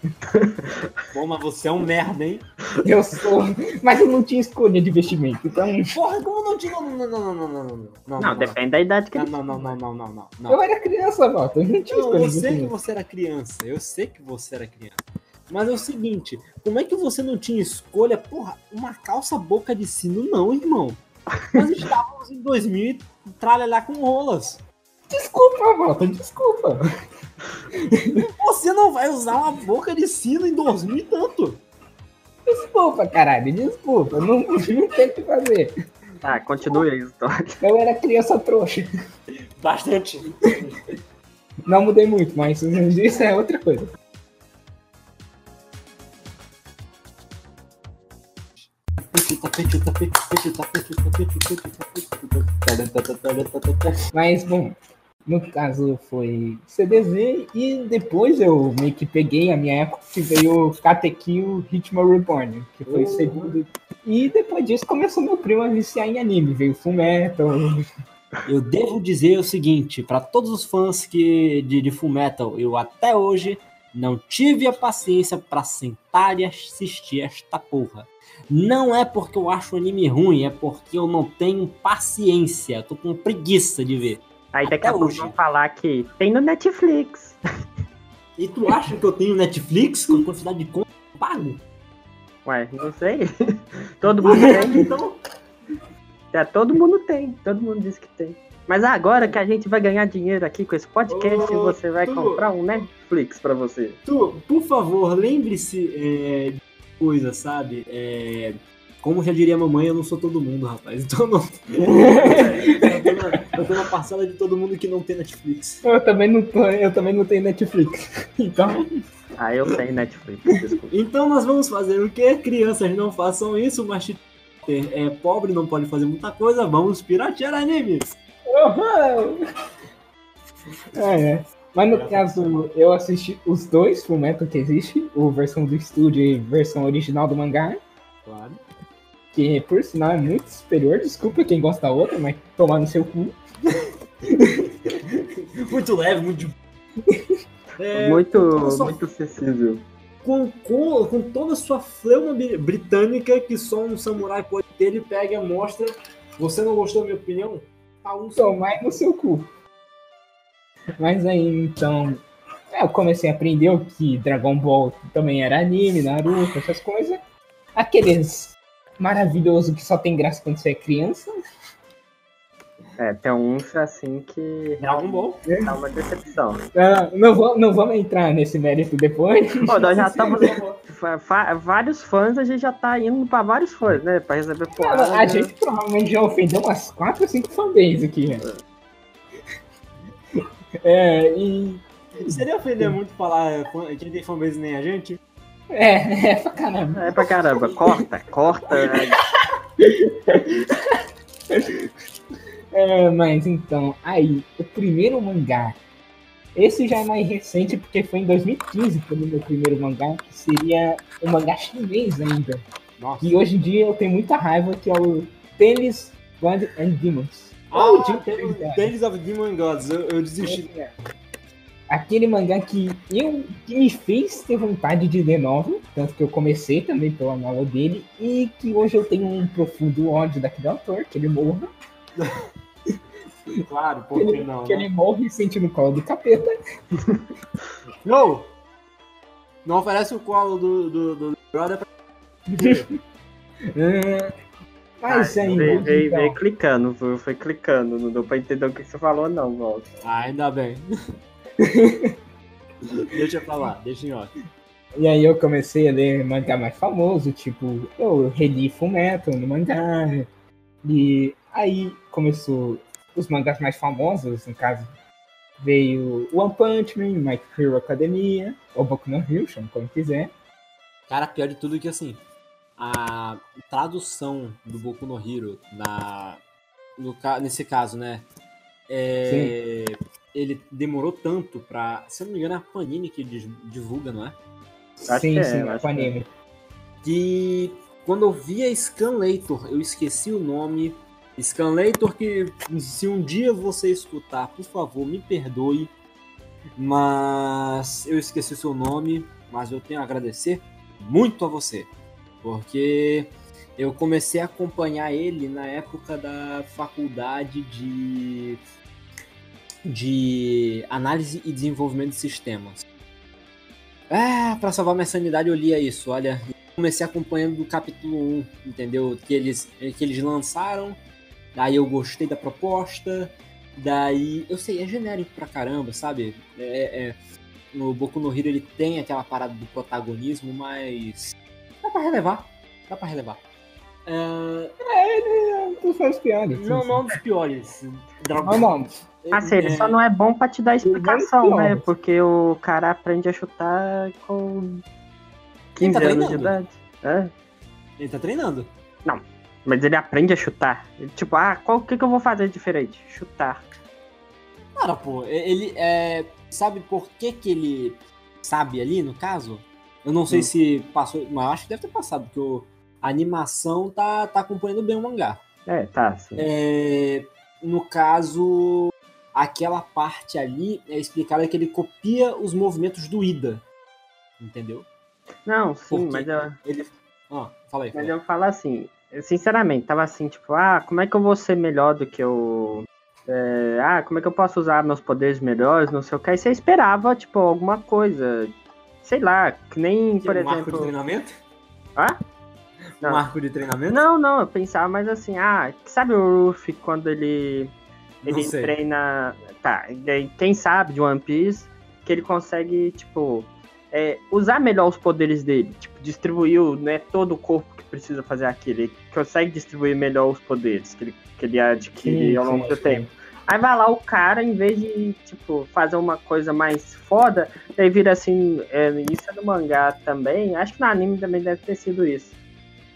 [SPEAKER 2] Bom, mas você é um merda, hein?
[SPEAKER 3] Eu sou. Mas eu não tinha escolha de vestimento. Então,
[SPEAKER 2] Porra, como não tinha. Não, não, não, não, não, não, não. Não,
[SPEAKER 1] Não, depende da idade que
[SPEAKER 2] Não,
[SPEAKER 1] ele
[SPEAKER 2] não, não, não, não, não, não. não.
[SPEAKER 3] eu era criança, volta. Eu não tinha
[SPEAKER 2] Não,
[SPEAKER 3] escolha
[SPEAKER 2] eu
[SPEAKER 3] de
[SPEAKER 2] sei que você era criança, eu sei que você era criança. Mas é o seguinte, como é que você não tinha escolha? Porra, uma calça boca de sino, não, irmão. Nós estávamos em 2000 e tralhalhar com rolas.
[SPEAKER 3] Desculpa, volta, desculpa.
[SPEAKER 2] Você não vai usar uma boca de sino em 2000 e tanto.
[SPEAKER 3] Desculpa, caralho, desculpa. Não, não tem o que fazer.
[SPEAKER 1] Tá, continue a história.
[SPEAKER 3] Eu era criança trouxa.
[SPEAKER 2] Bastante.
[SPEAKER 3] Não mudei muito, mas isso é outra coisa. Mas, bom, no caso foi CDZ e depois eu meio que peguei a minha época que veio Katekyo Hitman Reborn, que foi o
[SPEAKER 2] Oh.
[SPEAKER 3] segundo. E depois disso começou meu primo a viciar em anime. Veio Fullmetal.
[SPEAKER 2] Eu devo dizer o seguinte, para todos os fãs que de, de Full Metal, eu até hoje não tive a paciência para sentar e assistir esta porra. Não é porque eu acho o anime ruim, é porque eu não tenho paciência, eu tô com preguiça de ver.
[SPEAKER 1] Aí daqui a pouco
[SPEAKER 2] hoje.
[SPEAKER 1] vão falar que tem no Netflix.
[SPEAKER 2] E tu acha que eu tenho Netflix com quantidade de conta pago?
[SPEAKER 1] Ué, não sei. [LAUGHS] Todo mundo tem.
[SPEAKER 2] Então,
[SPEAKER 1] É, todo mundo tem. Todo mundo diz que tem. Mas agora que a gente vai ganhar dinheiro aqui com esse podcast,
[SPEAKER 2] Ô,
[SPEAKER 1] você vai
[SPEAKER 2] tu-
[SPEAKER 1] comprar um Netflix pra você.
[SPEAKER 2] tu, por favor, lembre-se é, coisa, sabe? É, como já diria a mamãe, eu não sou todo mundo, rapaz. [LAUGHS] Então não. eu, tô na, eu tô na parcela de todo mundo que não tem Netflix.
[SPEAKER 3] Eu também não, tô, eu também não tenho Netflix. [LAUGHS] Então.
[SPEAKER 1] Ah, eu tenho Netflix, desculpa.
[SPEAKER 2] Então nós vamos fazer o quê? Crianças não façam isso, mas é pobre, não pode fazer muita coisa, vamos piratear animes.
[SPEAKER 3] Uhum. É, é. Mas no caso, eu assisti os dois Fullmetal que existe, o versão do estúdio e versão original do mangá.
[SPEAKER 2] Claro.
[SPEAKER 3] Que por sinal é muito superior, desculpa quem gosta da outra, mas tomar no seu cu. [LAUGHS]
[SPEAKER 2] muito leve, muito. [LAUGHS]
[SPEAKER 1] É, muito, sua... muito acessível.
[SPEAKER 2] Com, com, com toda a sua fleuma britânica que só um samurai pode ter, ele pega e mostra. Você não gostou da minha opinião?
[SPEAKER 3] Tá um Tomar no seu cu. Mas aí, então, é, eu comecei a aprender o que Dragon Ball também era anime, Naruto, essas coisas. Aqueles maravilhoso que só tem graça quando você é criança.
[SPEAKER 1] É, tem uns assim que.
[SPEAKER 2] Dragon Ball.
[SPEAKER 1] Dá uma decepção.
[SPEAKER 3] Ah, não, vou, não vamos entrar nesse mérito depois.
[SPEAKER 1] Pô, nós já estamos. [LAUGHS] vários fãs, a gente já tá indo pra vários fãs, né? Pra receber porrada.
[SPEAKER 3] A né? gente provavelmente já ofendeu umas 4 ou 5 fanbases aqui. Né? É, e.
[SPEAKER 2] Seria ofender muito falar que tem fanbase nem a gente?
[SPEAKER 3] É, é pra caramba.
[SPEAKER 1] É pra caramba. Corta, corta.
[SPEAKER 3] é, mas então, aí, o primeiro mangá. Esse já é mais recente porque foi em 2015 foi o meu primeiro mangá, que seria um mangá chinês ainda. Nossa. E hoje em dia eu tenho muita raiva que é o Tennis God and Demons.
[SPEAKER 2] Ah, oh, Tales of Demon Gods, eu, eu desisti. É,
[SPEAKER 3] aquele mangá que eu que me fez ter vontade de ler novo, tanto que eu comecei também pela novela dele, e que hoje eu tenho um profundo ódio daquele autor, que ele morra. [LAUGHS]
[SPEAKER 2] Claro, por que não?
[SPEAKER 3] Que né? ele morre e sente no colo do capeta. [LAUGHS]
[SPEAKER 2] Não! Não oferece o colo do, do, do brother pra. [LAUGHS]
[SPEAKER 3] Mas ainda.
[SPEAKER 1] Veio, veio, veio clicando, foi, foi, clicando. Não deu pra entender o que você falou, não, volta.
[SPEAKER 2] Ah, ainda bem. [LAUGHS] deixa pra lá, deixa em ordem.
[SPEAKER 3] E aí eu comecei a ler mangá mais famoso, tipo, eu reli Fullmetal no mangá. E aí começou os mangás mais famosos, no caso, veio One Punch Man, My Hero Academia, ou Boku no Hero, chama como quiser.
[SPEAKER 2] Cara, pior de tudo que assim, a tradução do Boku no Hero na, no, nesse caso, né? É, ele demorou tanto pra. Se eu não me engano, é a Panini que divulga, não é?
[SPEAKER 3] Acho sim, que é, sim, é a Panini.
[SPEAKER 2] Que, que quando eu vi a Scanlator, eu esqueci o nome. Scanlator, que se um dia você escutar, por favor, me perdoe. Mas eu esqueci o seu nome, mas eu tenho a agradecer muito a você porque eu comecei a acompanhar ele na época da faculdade de, de análise e desenvolvimento de sistemas. Ah, para salvar minha sanidade eu lia isso, olha. Comecei acompanhando do capítulo 1, entendeu? Que eles, que eles lançaram, daí eu gostei da proposta, daí... Eu sei, é genérico pra caramba, sabe? É, é, no Boku no Hero ele tem aquela parada do protagonismo, mas Dá pra relevar. Dá pra relevar.
[SPEAKER 3] Uh... É, ele é um dos piores.
[SPEAKER 2] Não, não dos piores.
[SPEAKER 3] Não, não.
[SPEAKER 1] Assim, ele é... só não é bom pra te dar explicação, né? Porque o cara aprende a chutar com 15 tá anos de idade. É.
[SPEAKER 2] Ele tá treinando.
[SPEAKER 1] Não, mas ele aprende a chutar. Ele, tipo, ah, qual que, que eu vou fazer diferente? Chutar.
[SPEAKER 2] Cara, pô, ele é. Sabe por que, que ele sabe ali, no caso? Eu não sei hum. se passou, mas acho que deve ter passado, porque a animação tá, tá acompanhando bem o mangá.
[SPEAKER 1] É, tá. Sim.
[SPEAKER 2] É, no caso, aquela parte ali é explicada que ele copia os movimentos do Ida. Entendeu?
[SPEAKER 1] Não, sim, porque mas eu.
[SPEAKER 2] Ele... Ah, fala aí.
[SPEAKER 1] Fala. Mas eu falo assim, sinceramente, tava assim, tipo, ah, como é que eu vou ser melhor do que o. É, ah, como é que eu posso usar meus poderes melhores, não sei o que. Aí você esperava, tipo, alguma coisa sei lá, que nem, que por
[SPEAKER 2] um
[SPEAKER 1] exemplo.
[SPEAKER 2] Marco de treinamento?
[SPEAKER 1] Ah?
[SPEAKER 2] Não. Um arco de treinamento?
[SPEAKER 1] Não, não, eu pensava mais assim, ah, sabe o Ruffy quando ele. Ele treina. Tá, quem sabe de One Piece, que ele consegue, tipo. é, usar melhor os poderes dele. Tipo, distribuir não é todo o corpo que precisa fazer aquilo. Ele consegue distribuir melhor os poderes que ele, que ele adquire
[SPEAKER 3] Sim,
[SPEAKER 1] ao longo
[SPEAKER 3] sim,
[SPEAKER 1] do
[SPEAKER 3] sim.
[SPEAKER 1] tempo. Aí vai lá o cara, em vez de, tipo, fazer uma coisa mais foda, aí vira assim, é, isso é do mangá também, acho que no anime também deve ter sido isso.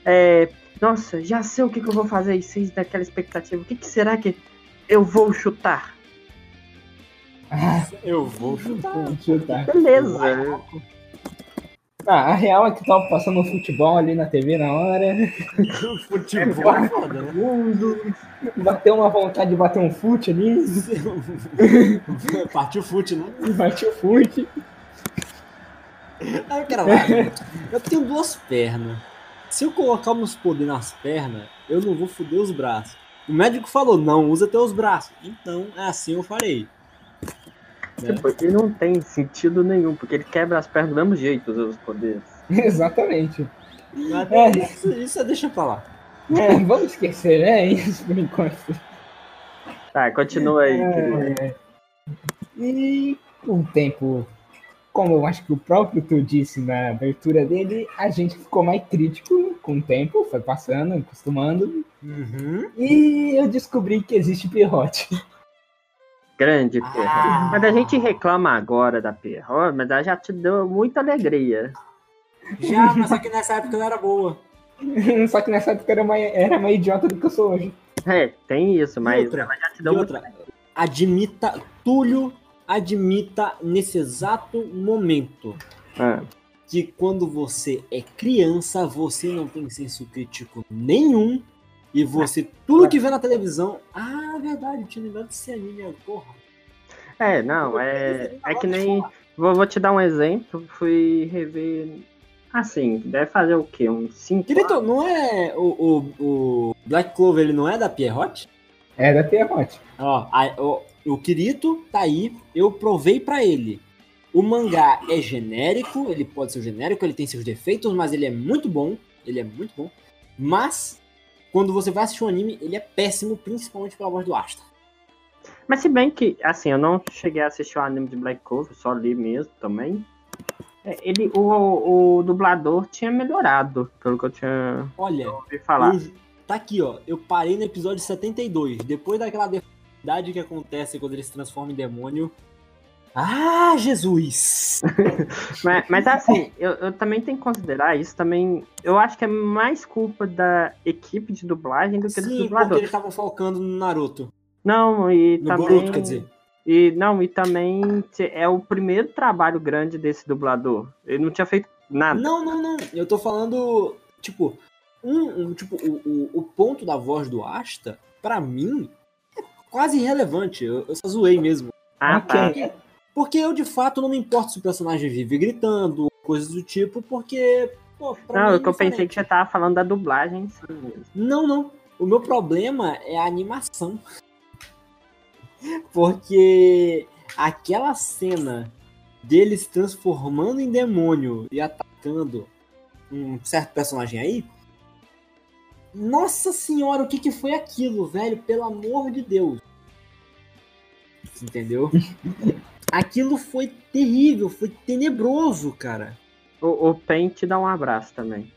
[SPEAKER 1] É, nossa, já sei o que, que eu vou fazer, e vocês daquela expectativa, o que, que será que eu vou chutar? [LAUGHS]
[SPEAKER 2] Eu vou chutar.
[SPEAKER 3] Vamos chutar.
[SPEAKER 1] Beleza, [LAUGHS]
[SPEAKER 3] Ah, a real é que tava passando futebol ali na TV na hora. [LAUGHS]
[SPEAKER 2] Futebol é foda, né?
[SPEAKER 3] Bateu uma vontade de bater um fute ali. [LAUGHS]
[SPEAKER 2] Partiu fute, né?
[SPEAKER 3] Bateu fute.
[SPEAKER 2] Aí eu quero lá. Eu tenho duas pernas. Se eu colocar meus poderes nas pernas, eu não vou foder os braços. O médico falou, não, usa teus braços. Então, é assim eu farei. Né?
[SPEAKER 1] Tipo, ele não tem sentido nenhum, porque ele quebra as pernas do mesmo jeito, os poderes. [LAUGHS]
[SPEAKER 3] Exatamente.
[SPEAKER 2] Mas
[SPEAKER 3] É.
[SPEAKER 2] isso, isso deixa pra lá.
[SPEAKER 3] É, vamos esquecer, é [LAUGHS] isso por enquanto.
[SPEAKER 1] Tá, continua aí, querido.
[SPEAKER 3] É. E com o tempo, como eu acho que o próprio tu disse na abertura dele, a gente ficou mais crítico com o tempo, foi passando, acostumando,
[SPEAKER 2] Uhum.
[SPEAKER 3] e eu descobri que existe Pierrot.
[SPEAKER 1] Grande Perro.
[SPEAKER 2] Ah.
[SPEAKER 1] Mas a gente reclama agora da Perro, mas ela já te deu muita alegria.
[SPEAKER 2] Já, mas só que nessa época ela era boa. [LAUGHS]
[SPEAKER 3] Só que nessa época eu era mais, era mais idiota do que eu sou hoje.
[SPEAKER 1] É, tem isso, mas
[SPEAKER 2] outra?
[SPEAKER 1] ela já te deu muita
[SPEAKER 2] outra, admita, Túlio, admita nesse exato momento
[SPEAKER 1] Ah,
[SPEAKER 2] que quando você é criança, você não tem senso crítico nenhum. E você, tudo que vê na televisão. Ah, verdade, tinha lembrado desse anime, porra.
[SPEAKER 1] É, não, é, é que nem. Vou, vou te dar um exemplo. Fui rever. Assim, deve fazer o quê? Uns 5
[SPEAKER 2] Querido, não é o, o, o Black Clover, ele não é da Pierrot?
[SPEAKER 3] Era Pierrot.
[SPEAKER 2] Ó, a- o, o Kirito tá aí, eu provei pra ele. O mangá é genérico, ele pode ser genérico, ele tem seus defeitos, mas ele é muito bom. Ele é muito bom. Mas, quando você vai assistir um anime, ele é péssimo, principalmente pela voz do Asta.
[SPEAKER 1] Mas se bem que, assim, eu não cheguei a assistir o anime de Black Clover, só li mesmo também. É, Ele, o, o dublador tinha melhorado, pelo que eu tinha
[SPEAKER 2] Olha,
[SPEAKER 1] ouvido falar.
[SPEAKER 2] eu- tá aqui, ó. Eu parei no episódio 72, depois daquela deformidade que acontece quando ele se transforma em demônio. Ah, Jesus! [LAUGHS]
[SPEAKER 1] Mas, mas assim, eu, eu também tenho que considerar isso também. Eu acho que é mais culpa da equipe de dublagem do que do
[SPEAKER 2] Sim, porque
[SPEAKER 1] dublador.
[SPEAKER 2] eles estavam focando no Naruto.
[SPEAKER 1] Não, e
[SPEAKER 2] No
[SPEAKER 1] também.
[SPEAKER 2] Boruto, quer dizer.
[SPEAKER 1] E não, e também é o primeiro trabalho grande desse dublador. Ele não tinha feito nada.
[SPEAKER 2] Não, não, não. Eu tô falando, tipo, um, um- tipo, o, o, o ponto da voz do Asta, pra mim, é quase irrelevante. Eu, eu só zoei mesmo.
[SPEAKER 1] Ah,
[SPEAKER 3] Ok.
[SPEAKER 1] tá.
[SPEAKER 2] Porque, porque eu, de fato, não me importo se o personagem vive gritando, coisas do tipo, porque, pô, pra
[SPEAKER 1] Não,
[SPEAKER 2] mim
[SPEAKER 1] é que eu pensei que você tava falando da dublagem em si mesmo.
[SPEAKER 2] Não, não. O meu problema é a animação. Porque aquela cena dele se transformando em demônio e atacando um certo personagem aí. Nossa senhora, o que, que foi aquilo, velho? Pelo amor de Deus. Entendeu? [LAUGHS] aquilo foi terrível, foi tenebroso, cara.
[SPEAKER 1] O, o Pen te dá um abraço também.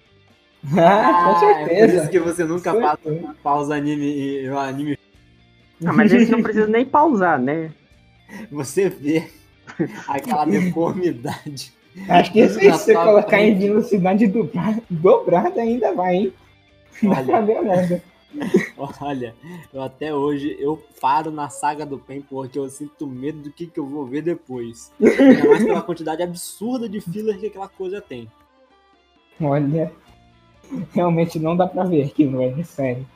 [SPEAKER 1] [LAUGHS]
[SPEAKER 3] Ah, com
[SPEAKER 2] É por
[SPEAKER 3] certeza.
[SPEAKER 2] isso que você nunca passa,
[SPEAKER 3] certeza.
[SPEAKER 2] pausa anime e o anime
[SPEAKER 1] Ah, mas esse não precisa nem pausar, né? [LAUGHS]
[SPEAKER 2] você vê aquela deformidade.
[SPEAKER 3] Acho que se você colocar em
[SPEAKER 2] frente.
[SPEAKER 3] velocidade dobra- dobrada ainda vai, hein? Dá pra
[SPEAKER 2] Olha,
[SPEAKER 3] ver a merda.
[SPEAKER 2] olha, eu até hoje eu paro na saga do Pen porque eu sinto medo do que, que eu vou ver depois. Ainda mais pela quantidade absurda de filler que aquela coisa tem.
[SPEAKER 3] Olha, realmente não dá pra ver aquilo, velho, sério.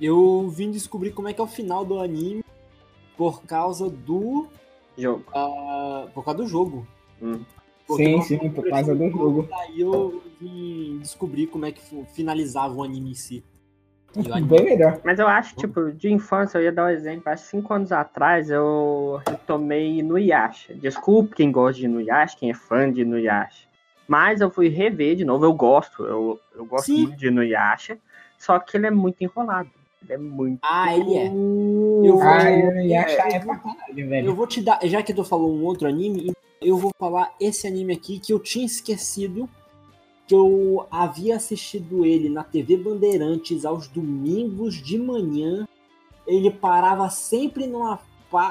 [SPEAKER 2] Eu vim descobrir como é que é o final do anime por causa do.
[SPEAKER 1] Jogo.
[SPEAKER 2] ah, por causa do jogo.
[SPEAKER 1] Hum.
[SPEAKER 3] Sim, sim, por causa do jogo.
[SPEAKER 2] Aí eu vim descobrir como é que finalizava o anime em si. [LAUGHS] Anime
[SPEAKER 3] Bem melhor.
[SPEAKER 1] Mas eu acho, tipo, de infância, eu ia dar um exemplo. Acho que cinco anos atrás eu retomei Inuyasha. Desculpe quem gosta de Inuyasha, quem é fã de Inuyasha. Mas eu fui rever de novo. Eu gosto, eu, eu gosto
[SPEAKER 2] Sim.
[SPEAKER 1] muito de Inuyasha. Só que ele é muito enrolado. Ele é muito.
[SPEAKER 2] Ah, ele é.
[SPEAKER 1] Eu
[SPEAKER 2] vou-
[SPEAKER 3] Ah, é caralho, velho.
[SPEAKER 2] Eu vou te dar, já que tu falou um outro anime, eu vou falar esse anime aqui que eu tinha esquecido que eu havia assistido ele na TV Bandeirantes aos domingos de manhã. Ele parava sempre numa,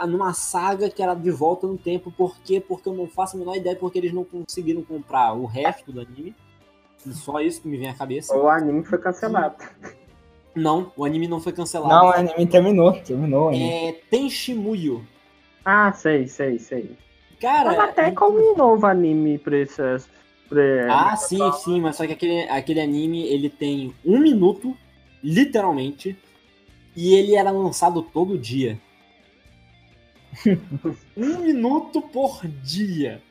[SPEAKER 2] numa saga que era de volta no tempo. Por quê? Porque eu não faço a menor ideia porque eles não conseguiram comprar o resto do anime. Só isso que me vem à cabeça.
[SPEAKER 1] O anime foi cancelado. [LAUGHS]
[SPEAKER 2] Não, o anime não foi cancelado.
[SPEAKER 3] Não, o anime terminou. Terminou o anime.
[SPEAKER 2] É Tenshimuyo.
[SPEAKER 1] Ah, sei, sei, sei.
[SPEAKER 2] Cara,
[SPEAKER 1] Mas até como um novo anime pra essas. Pra...
[SPEAKER 2] Ah, sim, sim, mas só que aquele, aquele anime ele tem um minuto, literalmente, e ele era lançado todo dia. [LAUGHS] um minuto por dia.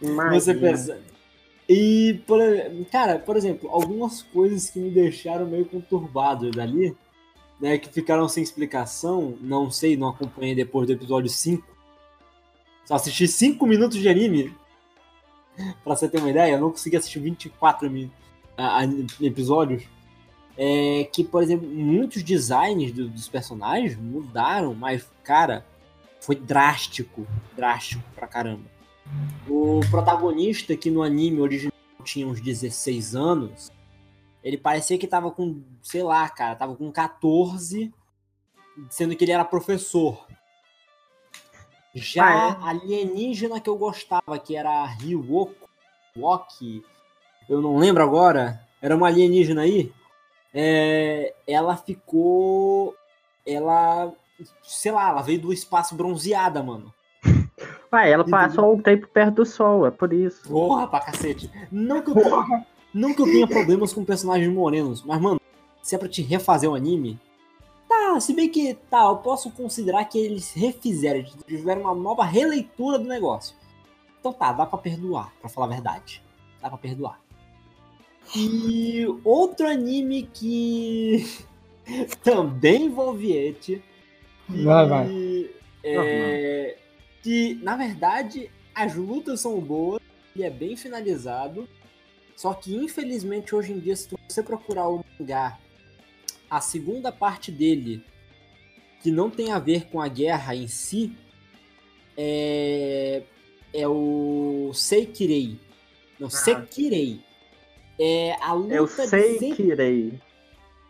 [SPEAKER 1] Imagina.
[SPEAKER 2] Você pensa. E, por, cara, por exemplo, algumas coisas que me deixaram meio conturbado dali, né, que ficaram sem explicação, não sei, não acompanhei depois do episódio 5. Só assisti 5 minutos de anime. [LAUGHS] pra você ter uma ideia, eu não consegui assistir 24 mi- a- a- episódios. É que, por exemplo, muitos designs do- dos personagens mudaram, mas, cara, foi drástico. Drástico pra caramba. O protagonista, que no anime original tinha uns 16 anos, ele parecia que tava com, sei lá, cara, tava com 14, sendo que ele era professor. Já
[SPEAKER 1] Ah,
[SPEAKER 2] a alienígena que eu gostava, que era a Ryuoko, Woki, eu não lembro agora, era uma alienígena aí, é, ela ficou, ela, sei lá, ela veio do espaço bronzeada, mano.
[SPEAKER 1] Ah, ela passou um tempo perto do sol, é por isso.
[SPEAKER 2] Porra, pra cacete. Não que, eu, não que eu tenha problemas com personagens morenos, mas, mano, se é pra te refazer o anime. Tá, se bem que, tá, eu posso considerar que eles refizeram, eles tiveram uma nova releitura do negócio. Então tá, dá pra perdoar, pra falar a verdade. Dá pra perdoar. E outro anime que [LAUGHS] também envolve.
[SPEAKER 3] Vai, vai.
[SPEAKER 2] É, que, na verdade, as lutas são boas, ele é bem finalizado. Só que, infelizmente, hoje em dia, se você procurar o mangá, a segunda parte dele, que não tem a ver com a guerra em si, é, é o Seikirei. Não, Sekirei. É a luta
[SPEAKER 1] Eu
[SPEAKER 2] de
[SPEAKER 1] sei irei.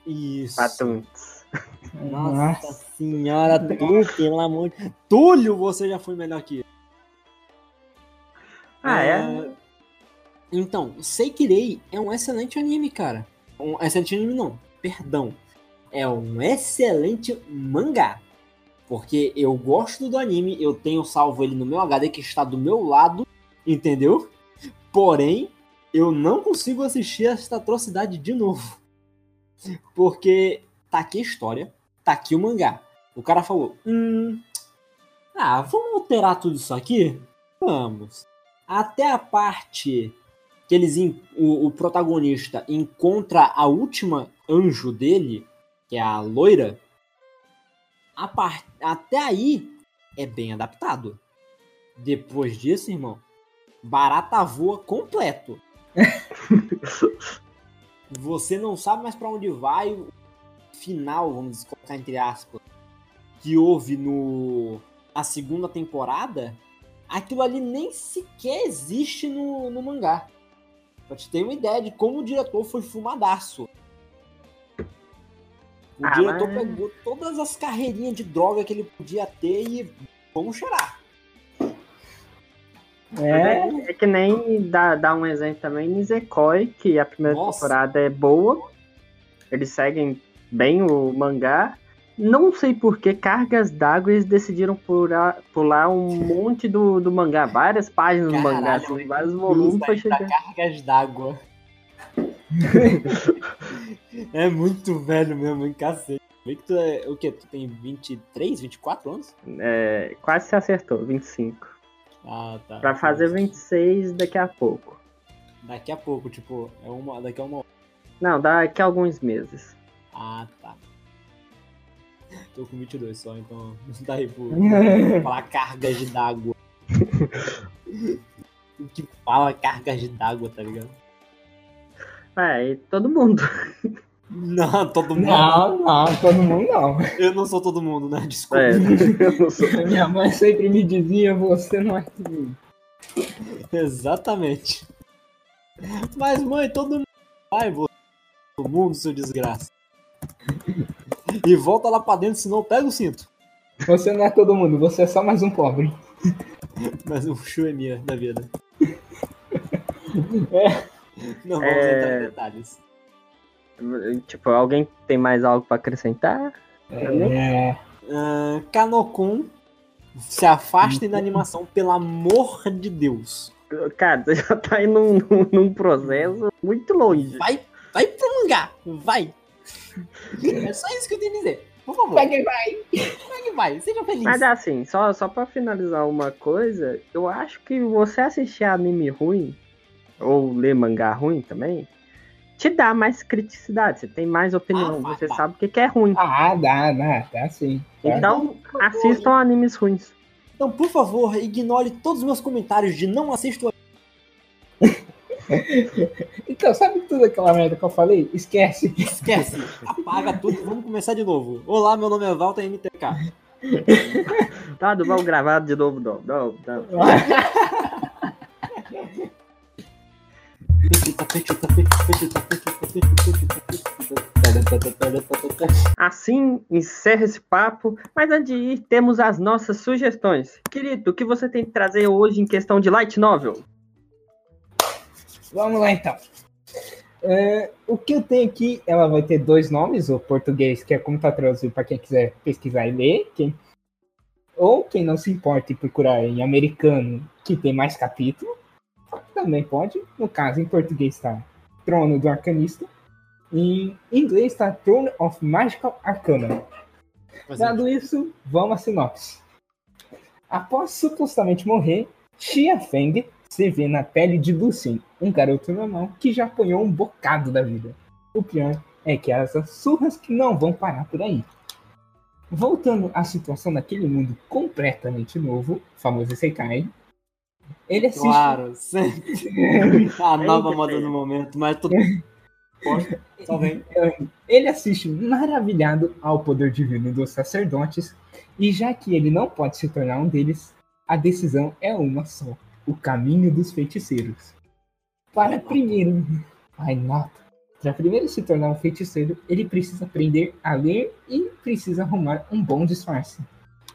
[SPEAKER 2] Isso.
[SPEAKER 1] Patuntes.
[SPEAKER 2] Nossa senhora, Túlio, pelo amor de Túlio, você já foi melhor que eu.
[SPEAKER 1] Ah, é?
[SPEAKER 2] Então, Seikirei é um excelente anime, cara. Um excelente anime não, perdão. É um excelente mangá. Porque eu gosto do anime, eu tenho salvo ele no meu HD que está do meu lado, entendeu? Porém, eu não consigo assistir esta atrocidade de novo. Porque tá aqui a história, tá aqui o mangá. O cara falou: Hum. Ah, vamos alterar tudo isso aqui? Vamos. Até a parte que eles o, o protagonista encontra a última anjo dele, que é a loira. A par... Até aí é bem adaptado. Depois disso, irmão, barata voa completo. [LAUGHS] Você não sabe mais pra onde vai. Final, vamos colocar entre aspas, que houve no a segunda temporada, aquilo ali nem sequer existe no, no mangá. Pra te ter uma ideia de como o diretor foi fumadaço. O
[SPEAKER 1] Ah,
[SPEAKER 2] diretor
[SPEAKER 1] mas-
[SPEAKER 2] pegou todas as carreirinhas de droga que ele podia ter e vamos cheirar.
[SPEAKER 3] É,
[SPEAKER 1] É que nem dá, dá um exemplo também, Nisekoi, que a primeira
[SPEAKER 2] Nossa.
[SPEAKER 1] temporada é boa. Eles seguem bem o mangá. Não sei por que cargas d'água eles decidiram pular, pular um [LAUGHS] monte do, do mangá, várias páginas do mangá,
[SPEAKER 2] Caralho,
[SPEAKER 1] assim, vários volumes
[SPEAKER 2] da-
[SPEAKER 1] pra chegar.
[SPEAKER 2] cargas d'água. [LAUGHS] é muito velho mesmo, hein, cacete. Que tu é. O quê? Tu tem 23, 24 anos?
[SPEAKER 1] É, quase se acertou, 25.
[SPEAKER 2] Ah, tá.
[SPEAKER 1] Pra fazer 26 daqui a pouco.
[SPEAKER 2] Daqui a pouco, tipo, é uma. Daqui a uma.
[SPEAKER 1] Não, daqui a alguns meses.
[SPEAKER 2] Ah, tá. Tô com 22 só, então não dá aí por falar cargas de d'água. [LAUGHS] O que fala cargas de d'água, tá ligado?
[SPEAKER 1] É, e todo mundo.
[SPEAKER 2] Não, todo mundo.
[SPEAKER 3] Não, não, todo mundo não.
[SPEAKER 2] Eu não sou todo mundo, né? Desculpa.
[SPEAKER 1] É, eu [LAUGHS] não sou.
[SPEAKER 3] Minha mãe sempre me dizia, você não é todo mundo.
[SPEAKER 2] Exatamente. Mas, mãe, todo mundo vai, você. Todo mundo, seu desgraça. E volta lá pra dentro, senão pega o cinto.
[SPEAKER 3] Você não é todo mundo, você é só mais um pobre.
[SPEAKER 2] Mas o show é minha da vida.
[SPEAKER 3] É.
[SPEAKER 2] Não vamos
[SPEAKER 1] É.
[SPEAKER 2] entrar em detalhes.
[SPEAKER 1] Tipo, alguém tem mais algo pra acrescentar?
[SPEAKER 3] É,
[SPEAKER 2] Ah, Kanokun se afastem da animação, pelo amor de Deus.
[SPEAKER 1] Cara, você já tá indo num, num- num processo muito longe.
[SPEAKER 2] Vai, vai pro mangá, vai. É só isso que eu tenho a dizer. Por favor,
[SPEAKER 3] Pega e vai.
[SPEAKER 2] vai, vai, seja feliz.
[SPEAKER 1] Mas assim, só, só pra finalizar uma coisa, eu acho que você assistir anime ruim, ou ler mangá ruim também, te dá mais criticidade, você tem mais opinião,
[SPEAKER 2] Ah,
[SPEAKER 1] você
[SPEAKER 2] tá.
[SPEAKER 1] sabe o que que é ruim.
[SPEAKER 3] Ah, dá, dá, dá sim. Tá?
[SPEAKER 1] Então, assistam animes ruins.
[SPEAKER 2] Então, por favor, ignore todos os meus comentários de não assisto [LAUGHS]
[SPEAKER 3] Então, sabe tudo aquela merda que eu falei? Esquece. [LAUGHS]
[SPEAKER 2] Esquece, apaga tudo, vamos começar de novo. Olá, meu nome é Walter MTK. [LAUGHS]
[SPEAKER 1] Tá, não vamos gravar de novo, não. Não, não. Assim encerra esse papo, mas antes de ir, temos as nossas sugestões. Querido, o que você tem que trazer hoje em questão de light novel?
[SPEAKER 3] Vamos lá então. É, o que eu tenho aqui, ela vai ter dois nomes, o português, que é como tá traduzido para quem quiser pesquisar e ler, quem, ou quem não se importa e procurar em americano, que tem mais capítulo, também pode. No caso, em português está Trono do Arcanista, em inglês está Throne of Magical Arcana. Dado isso, vamos à sinopse. Após supostamente morrer, Xia Feng se vê na pele de Lucien, um garoto normal que já apanhou um bocado da vida. O pior é que as surras que não vão parar por aí. Voltando à situação daquele mundo completamente novo, famoso Sekai, ele assiste
[SPEAKER 2] Claro. [LAUGHS] A nova moda do momento, mas tudo.
[SPEAKER 3] Ele assiste maravilhado ao poder divino dos sacerdotes, e já que ele não pode se tornar um deles, a decisão é uma só: o caminho dos feiticeiros. Para primeiro, nota. Para primeiro se tornar um feiticeiro, ele precisa aprender a ler e precisa arrumar um bom disfarce.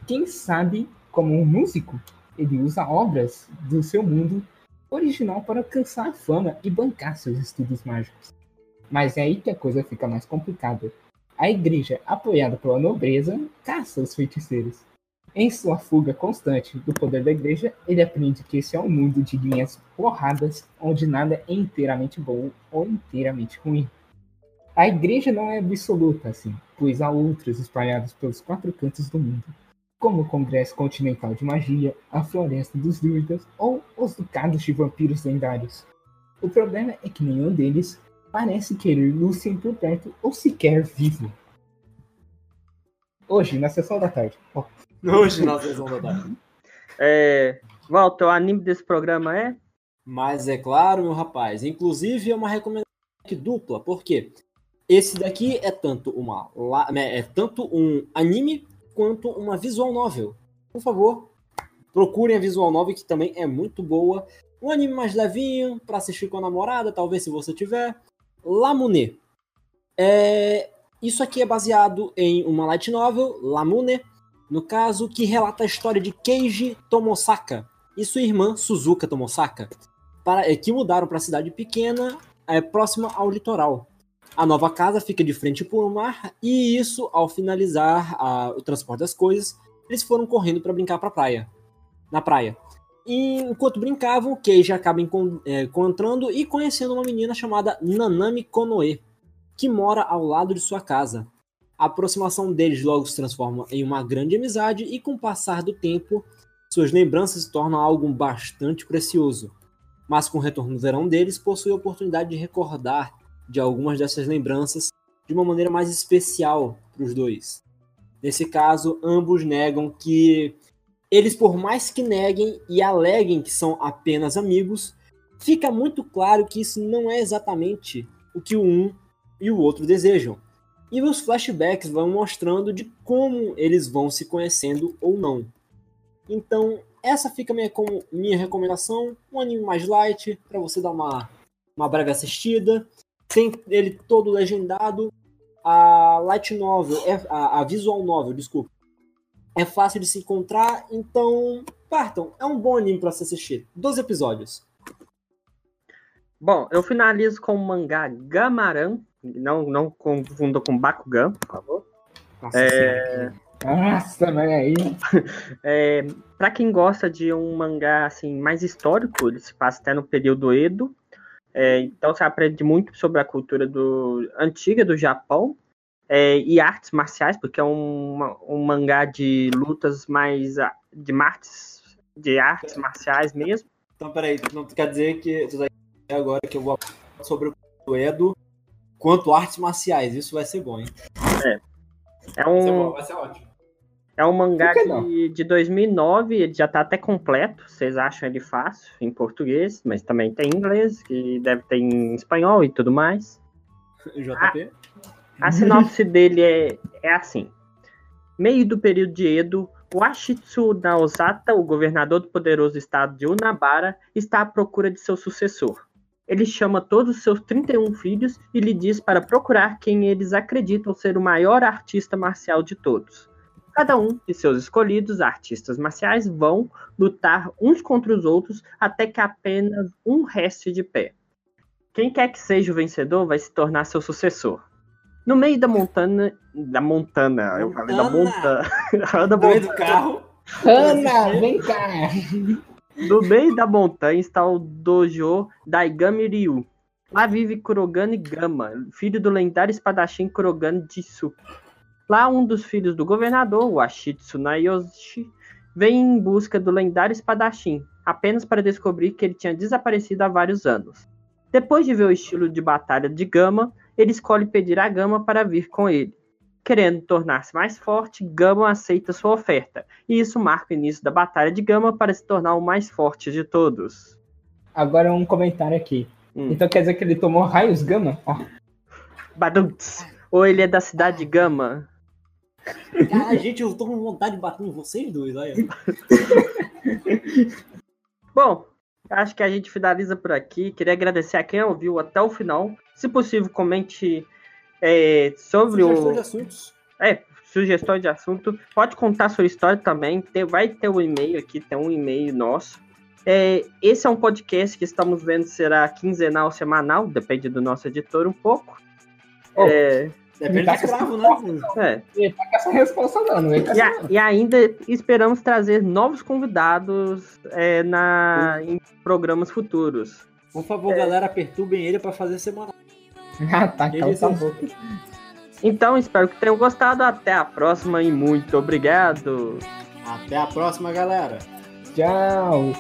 [SPEAKER 3] Quem sabe, como um músico, ele usa obras do seu mundo original para alcançar a fama e bancar seus estudos mágicos. Mas é aí que a coisa fica mais complicada. A igreja, apoiada pela nobreza, caça os feiticeiros. Em sua fuga constante do poder da igreja, ele aprende que esse é um mundo de linhas porradas, onde nada é inteiramente bom ou inteiramente ruim. A igreja não é absoluta assim, pois há outros espalhados pelos quatro cantos do mundo, como o Congresso Continental de Magia, a Floresta dos Druidas ou os Ducados de Vampiros Lendários. O problema é que nenhum deles parece querer Lucien por perto ou sequer vivo. Hoje, na sessão da tarde. Ó,
[SPEAKER 2] Hoje na sessão da tarde.
[SPEAKER 1] É, Walter, o anime desse programa é?
[SPEAKER 2] Mas é claro, meu rapaz. Inclusive é uma recomendação dupla, porque esse daqui é tanto uma né, é tanto um anime quanto uma visual novel. Por favor, procurem a visual novel que também é muito boa. Um anime mais levinho para assistir com a namorada, talvez se você tiver. Lamune. É, isso aqui é baseado em uma light novel, Lamune, no caso que relata a história de Keiji Tomosaka e sua irmã Suzuka Tomosaka, para, é, que mudaram para a cidade pequena é, próxima ao litoral. A nova casa fica de frente para o mar e isso, ao finalizar a- o transporte das coisas, eles foram correndo para brincar pra praia, na praia. E enquanto brincavam, Keiji acaba é, encontrando e conhecendo uma menina chamada Nanami Konoe, que mora ao lado de sua casa. A aproximação deles logo se transforma em uma grande amizade e com o passar do tempo, suas lembranças se tornam algo bastante precioso. Mas com o retorno do verão deles, possui a oportunidade de recordar de algumas dessas lembranças de uma maneira mais especial para os dois. Nesse caso, ambos negam que eles, por mais que neguem e aleguem que são apenas amigos, fica muito claro que isso não é exatamente o que um e o outro desejam. E os flashbacks vão mostrando de como eles vão se conhecendo ou não. Então, essa fica minha, como, minha recomendação. Um anime mais light, para você dar uma, uma breve assistida. Tem ele todo legendado. A light novel, é, a, a visual novel, desculpa, é fácil de se encontrar. Então, partam. É um bom anime para se assistir. 12 episódios.
[SPEAKER 1] Bom, eu finalizo com o mangá Gamaran. Não, não confunda com Bakugan, por favor.
[SPEAKER 2] Nossa
[SPEAKER 1] É,
[SPEAKER 2] senhora.
[SPEAKER 6] Nossa, mas aí. [LAUGHS]
[SPEAKER 1] É, para quem gosta de um mangá assim mais histórico, ele se passa até no período Edo. É, então você aprende muito sobre a cultura do, antiga do Japão é, e artes marciais, porque é um, um mangá de lutas mais ah, de artes, de artes marciais mesmo.
[SPEAKER 2] Então, peraí, não quer dizer que agora que eu vou falar sobre o Edo quanto artes marciais. Isso vai ser bom, hein?
[SPEAKER 1] É
[SPEAKER 2] Vai ser
[SPEAKER 1] um,
[SPEAKER 2] bom, vai ser ótimo.
[SPEAKER 1] É um mangá
[SPEAKER 6] que
[SPEAKER 1] de, de 2009, ele já tá até completo, vocês acham ele fácil em português, mas também tem em inglês, que deve ter em espanhol e tudo mais. [LAUGHS]
[SPEAKER 2] JP?
[SPEAKER 1] A sinopse [LAUGHS] dele é, é assim. Meio do período de Edo, o Ashitsu Naosata, o governador do poderoso estado de Unabara, está à procura de seu sucessor. Ele chama todos os seus 31 filhos e lhe diz para procurar quem eles acreditam ser o maior artista marcial de todos. Cada um de seus escolhidos artistas marciais vão lutar uns contra os outros até que apenas um reste de pé. Quem quer que seja o vencedor vai se tornar seu sucessor. No meio da montanha. Da montana, eu falei da
[SPEAKER 2] Montana. [LAUGHS]
[SPEAKER 1] montanha. da
[SPEAKER 2] No meio do carro.
[SPEAKER 6] Ana, vem cá!
[SPEAKER 1] No meio da montanha está o dojo Daigami Ryu. Lá vive Kurogane Gama, filho do lendário espadachim Kurogane Jitsu. Lá um dos filhos do governador, o Ashitsu Nayoshi, vem em busca do lendário espadachim, apenas para descobrir que ele tinha desaparecido há vários anos. Depois de ver o estilo de batalha de Gama, ele escolhe pedir a Gama para vir com ele. Querendo tornar-se mais forte, Gama aceita sua oferta, e isso marca o início da Batalha de Gama para se tornar o mais forte de todos.
[SPEAKER 6] Agora um comentário aqui.
[SPEAKER 1] Hum.
[SPEAKER 6] Então quer dizer que ele tomou raios gama? Ó,
[SPEAKER 1] Badunts. Ou ele é da cidade de Gama?
[SPEAKER 2] Ah, gente, eu tô com vontade de bater em vocês dois, olha. [LAUGHS]
[SPEAKER 1] Bom, acho que a gente finaliza por aqui. Queria agradecer a quem ouviu até o final. Se possível, comente é, sobre
[SPEAKER 2] Sugestões de
[SPEAKER 1] o.
[SPEAKER 2] assuntos.
[SPEAKER 1] É, sugestões de assunto. Pode contar sua história também. Tem- vai ter um e-mail aqui, tem um e-mail nosso. É, esse é um podcast que estamos vendo se será quinzenal ou semanal, depende do nosso editor um pouco.
[SPEAKER 6] Oh.
[SPEAKER 1] É,
[SPEAKER 2] Depende do
[SPEAKER 6] Tá
[SPEAKER 2] escravo, né?
[SPEAKER 1] é.
[SPEAKER 6] ele tá com essa resposta não, não com
[SPEAKER 1] E, a- e ainda esperamos trazer novos convidados é, na, em programas futuros.
[SPEAKER 2] Por favor, galera, perturbem ele pra fazer semana. [LAUGHS]
[SPEAKER 6] Ah, tá,
[SPEAKER 2] sim.
[SPEAKER 6] bom.
[SPEAKER 1] Então, espero que tenham gostado. Até a próxima e muito obrigado.
[SPEAKER 2] Até a próxima, galera.
[SPEAKER 6] Tchau.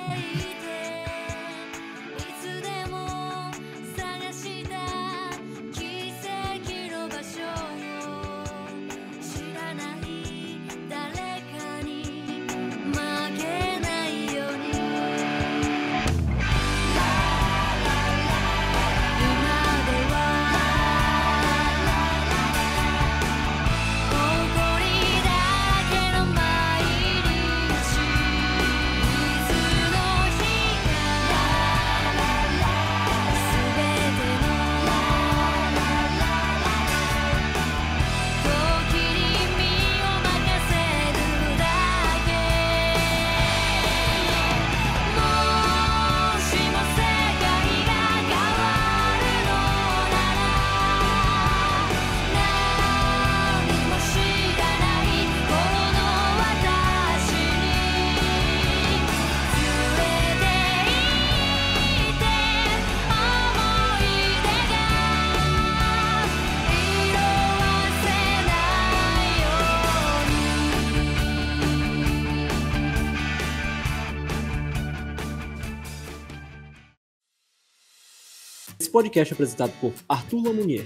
[SPEAKER 2] Podcast apresentado por Arthur Lamounier,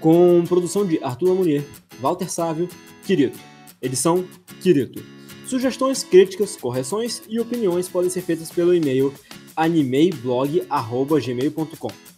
[SPEAKER 2] com produção de Arthur Lamounier, Walter Sávio, Quirito. Edição Quirito. Sugestões, críticas, correções e opiniões podem ser feitas pelo e-mail animeiblog.gmail.com.